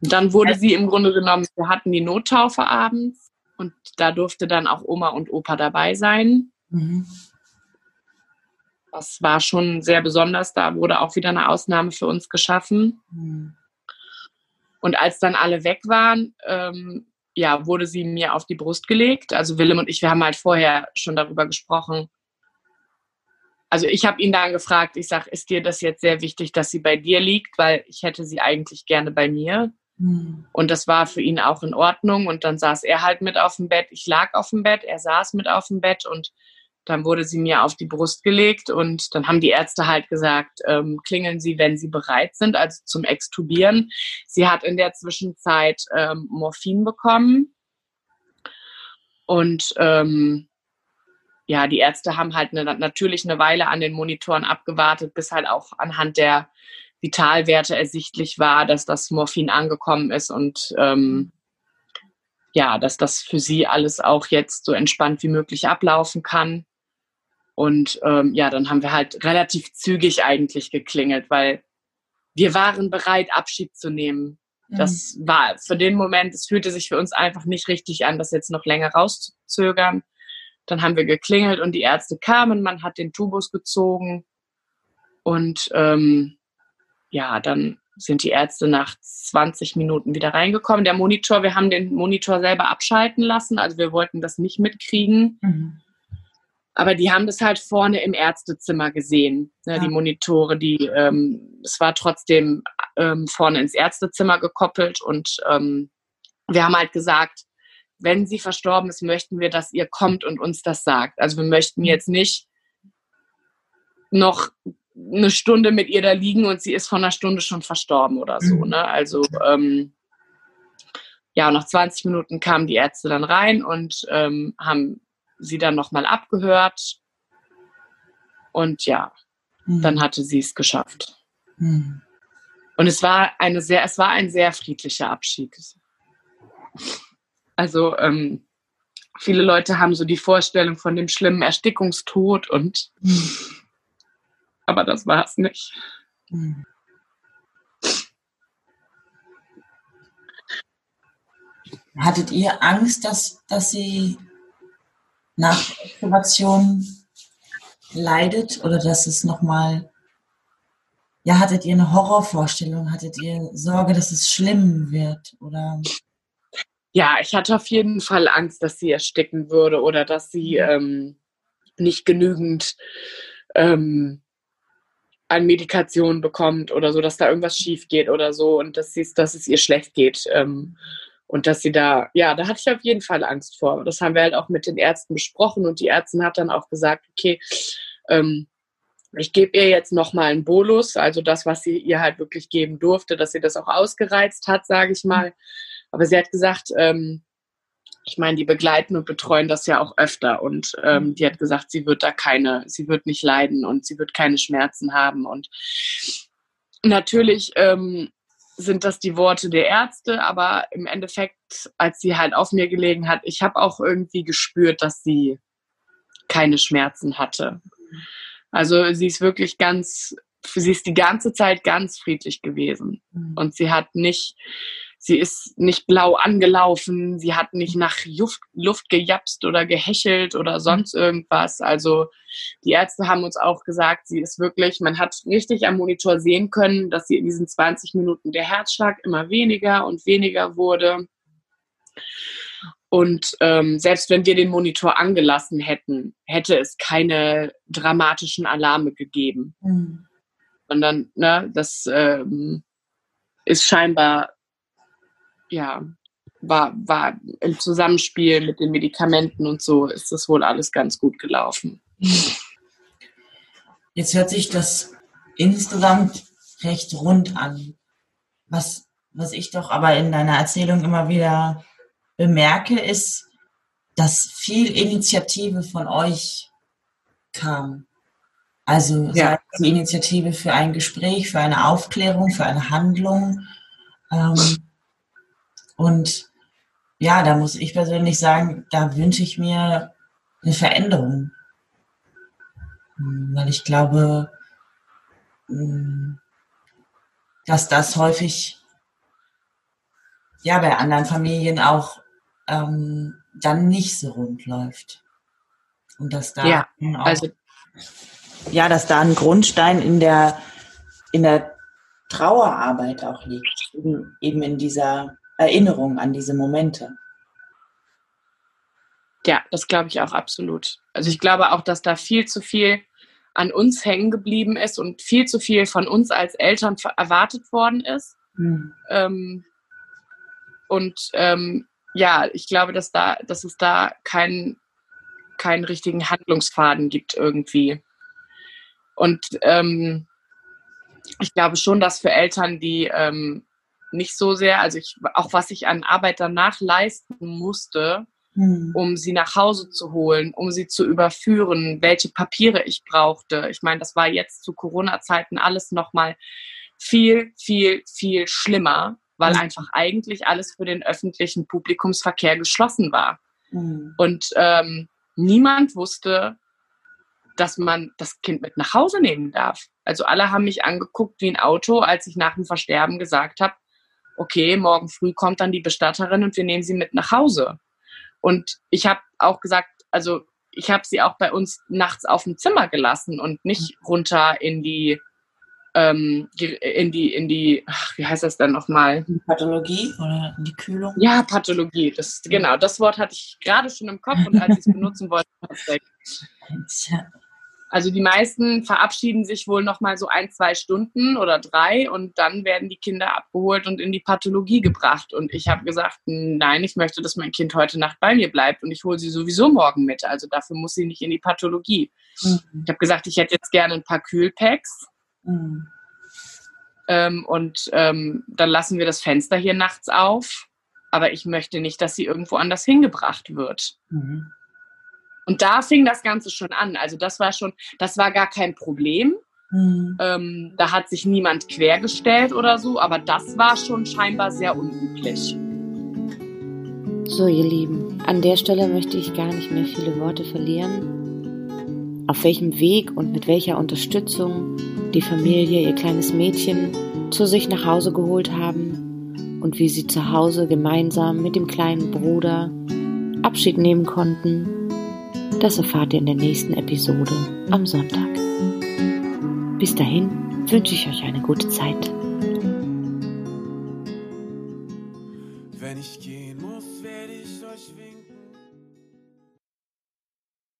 Dann wurde sie im Grunde genommen, wir hatten die Nottaufe abends und da durfte dann auch Oma und Opa dabei sein. Mhm. Das war schon sehr besonders. Da wurde auch wieder eine Ausnahme für uns geschaffen. Mhm. Und als dann alle weg waren, ähm, ja, wurde sie mir auf die Brust gelegt. Also Willem und ich, wir haben halt vorher schon darüber gesprochen. Also ich habe ihn dann gefragt, ich sage, ist dir das jetzt sehr wichtig, dass sie bei dir liegt, weil ich hätte sie eigentlich gerne bei mir. Mhm. Und das war für ihn auch in Ordnung. Und dann saß er halt mit auf dem Bett. Ich lag auf dem Bett, er saß mit auf dem Bett und dann wurde sie mir auf die Brust gelegt und dann haben die Ärzte halt gesagt, ähm, klingeln Sie, wenn Sie bereit sind, also zum Extubieren. Sie hat in der Zwischenzeit ähm, Morphin bekommen und ähm, ja, die Ärzte haben halt eine, natürlich eine Weile an den Monitoren abgewartet, bis halt auch anhand der Vitalwerte ersichtlich war, dass das Morphin angekommen ist und ähm, ja, dass das für sie alles auch jetzt so entspannt wie möglich ablaufen kann. Und ähm, ja, dann haben wir halt relativ zügig eigentlich geklingelt, weil wir waren bereit, Abschied zu nehmen. Das mhm. war für den Moment, es fühlte sich für uns einfach nicht richtig an, das jetzt noch länger rauszuzögern. Dann haben wir geklingelt und die Ärzte kamen, man hat den Tubus gezogen und ähm, ja, dann sind die Ärzte nach 20 Minuten wieder reingekommen. Der Monitor, wir haben den Monitor selber abschalten lassen, also wir wollten das nicht mitkriegen. Mhm. Aber die haben das halt vorne im Ärztezimmer gesehen, ne, ja. die Monitore, die, ähm, es war trotzdem ähm, vorne ins Ärztezimmer gekoppelt und ähm, wir haben halt gesagt, wenn sie verstorben ist, möchten wir, dass ihr kommt und uns das sagt. Also wir möchten jetzt nicht noch eine Stunde mit ihr da liegen und sie ist von einer Stunde schon verstorben oder so. Mhm. Ne? Also ähm, ja, nach 20 Minuten kamen die Ärzte dann rein und ähm, haben sie dann nochmal abgehört. Und ja, mhm. dann hatte sie es geschafft. Mhm. Und es war eine sehr, es war ein sehr friedlicher Abschied. Also ähm, viele Leute haben so die Vorstellung von dem schlimmen Erstickungstod und mhm. aber das war es nicht. Mhm. Hattet ihr Angst, dass, dass sie nach Extubation leidet oder dass es nochmal, ja, hattet ihr eine Horrorvorstellung? Hattet ihr Sorge, dass es schlimm wird oder? Ja, ich hatte auf jeden Fall Angst, dass sie ersticken würde oder dass sie mhm. ähm, nicht genügend ähm, an Medikation bekommt oder so, dass da irgendwas schief geht oder so und dass, dass es ihr schlecht geht. Ähm, und dass sie da, ja, da hatte ich auf jeden Fall Angst vor. Das haben wir halt auch mit den Ärzten besprochen und die Ärztin hat dann auch gesagt, okay, ähm, ich gebe ihr jetzt nochmal einen Bolus, also das, was sie ihr halt wirklich geben durfte, dass sie das auch ausgereizt hat, sage ich mal. Aber sie hat gesagt, ähm, ich meine, die begleiten und betreuen das ja auch öfter und ähm, die hat gesagt, sie wird da keine, sie wird nicht leiden und sie wird keine Schmerzen haben und natürlich ähm, sind das die Worte der Ärzte, aber im Endeffekt, als sie halt auf mir gelegen hat, ich habe auch irgendwie gespürt, dass sie keine Schmerzen hatte. Also sie ist wirklich ganz, sie ist die ganze Zeit ganz friedlich gewesen. Mhm. Und sie hat nicht, sie ist nicht blau angelaufen, sie hat nicht nach Luft, Luft gejapst oder gehechelt oder sonst irgendwas. Also die Ärzte haben uns auch gesagt, sie ist wirklich, man hat richtig am Monitor sehen können, dass sie in diesen 20 Minuten der Herzschlag immer weniger und weniger wurde. Und ähm, selbst wenn wir den Monitor angelassen hätten, hätte es keine dramatischen Alarme gegeben. Mhm. Sondern, ne, das ähm, ist scheinbar ja, war, war im Zusammenspiel mit den Medikamenten und so ist das wohl alles ganz gut gelaufen. Jetzt hört sich das insgesamt recht rund an. Was, was ich doch aber in deiner Erzählung immer wieder bemerke, ist, dass viel Initiative von euch kam. Also ja. die Initiative für ein Gespräch, für eine Aufklärung, für eine Handlung. Ähm, und ja, da muss ich persönlich sagen, da wünsche ich mir eine Veränderung. Hm, weil ich glaube, hm, dass das häufig ja bei anderen Familien auch ähm, dann nicht so rund läuft. Und dass da ja, auch, also ja, dass da ein Grundstein in der in der Trauerarbeit auch liegt, eben, eben in dieser Erinnerung an diese Momente. Ja, das glaube ich auch absolut. Also ich glaube auch, dass da viel zu viel an uns hängen geblieben ist und viel zu viel von uns als Eltern erwartet worden ist. Mhm. Ähm, und ähm, ja, ich glaube, dass da, dass es da kein, keinen richtigen Handlungsfaden gibt irgendwie. Und ähm, ich glaube schon, dass für Eltern, die ähm, nicht so sehr, also ich, auch was ich an Arbeit danach leisten musste, hm. um sie nach Hause zu holen, um sie zu überführen, welche Papiere ich brauchte. Ich meine, das war jetzt zu Corona-Zeiten alles nochmal viel, viel, viel schlimmer, weil mhm. einfach eigentlich alles für den öffentlichen Publikumsverkehr geschlossen war. Mhm. Und ähm, niemand wusste, dass man das Kind mit nach Hause nehmen darf. Also alle haben mich angeguckt wie ein Auto, als ich nach dem Versterben gesagt habe, okay, morgen früh kommt dann die Bestatterin und wir nehmen sie mit nach Hause. Und ich habe auch gesagt, also ich habe sie auch bei uns nachts auf dem Zimmer gelassen und nicht runter in die ähm, in die in die ach, wie heißt das denn nochmal? Pathologie oder in die Kühlung? Ja, Pathologie. Das genau. Das Wort hatte ich gerade schon im Kopf und als ich es benutzen wollte, war es weg. Also die meisten verabschieden sich wohl noch mal so ein, zwei Stunden oder drei und dann werden die Kinder abgeholt und in die Pathologie gebracht. Und ich habe gesagt, nein, ich möchte, dass mein Kind heute Nacht bei mir bleibt und ich hole sie sowieso morgen mit. Also dafür muss sie nicht in die Pathologie. Mhm. Ich habe gesagt, ich hätte jetzt gerne ein paar Kühlpacks. Mhm. Ähm, und ähm, dann lassen wir das Fenster hier nachts auf. Aber ich möchte nicht, dass sie irgendwo anders hingebracht wird. Mhm. Und da fing das Ganze schon an. Also das war schon, das war gar kein Problem. Mhm. Ähm, da hat sich niemand quergestellt oder so, aber das war schon scheinbar sehr unüblich. So, ihr Lieben, an der Stelle möchte ich gar nicht mehr viele Worte verlieren. Auf welchem Weg und mit welcher Unterstützung die Familie ihr kleines Mädchen zu sich nach Hause geholt haben und wie sie zu Hause gemeinsam mit dem kleinen Bruder Abschied nehmen konnten das erfahrt ihr in der nächsten Episode am Sonntag. Bis dahin wünsche ich euch eine gute Zeit.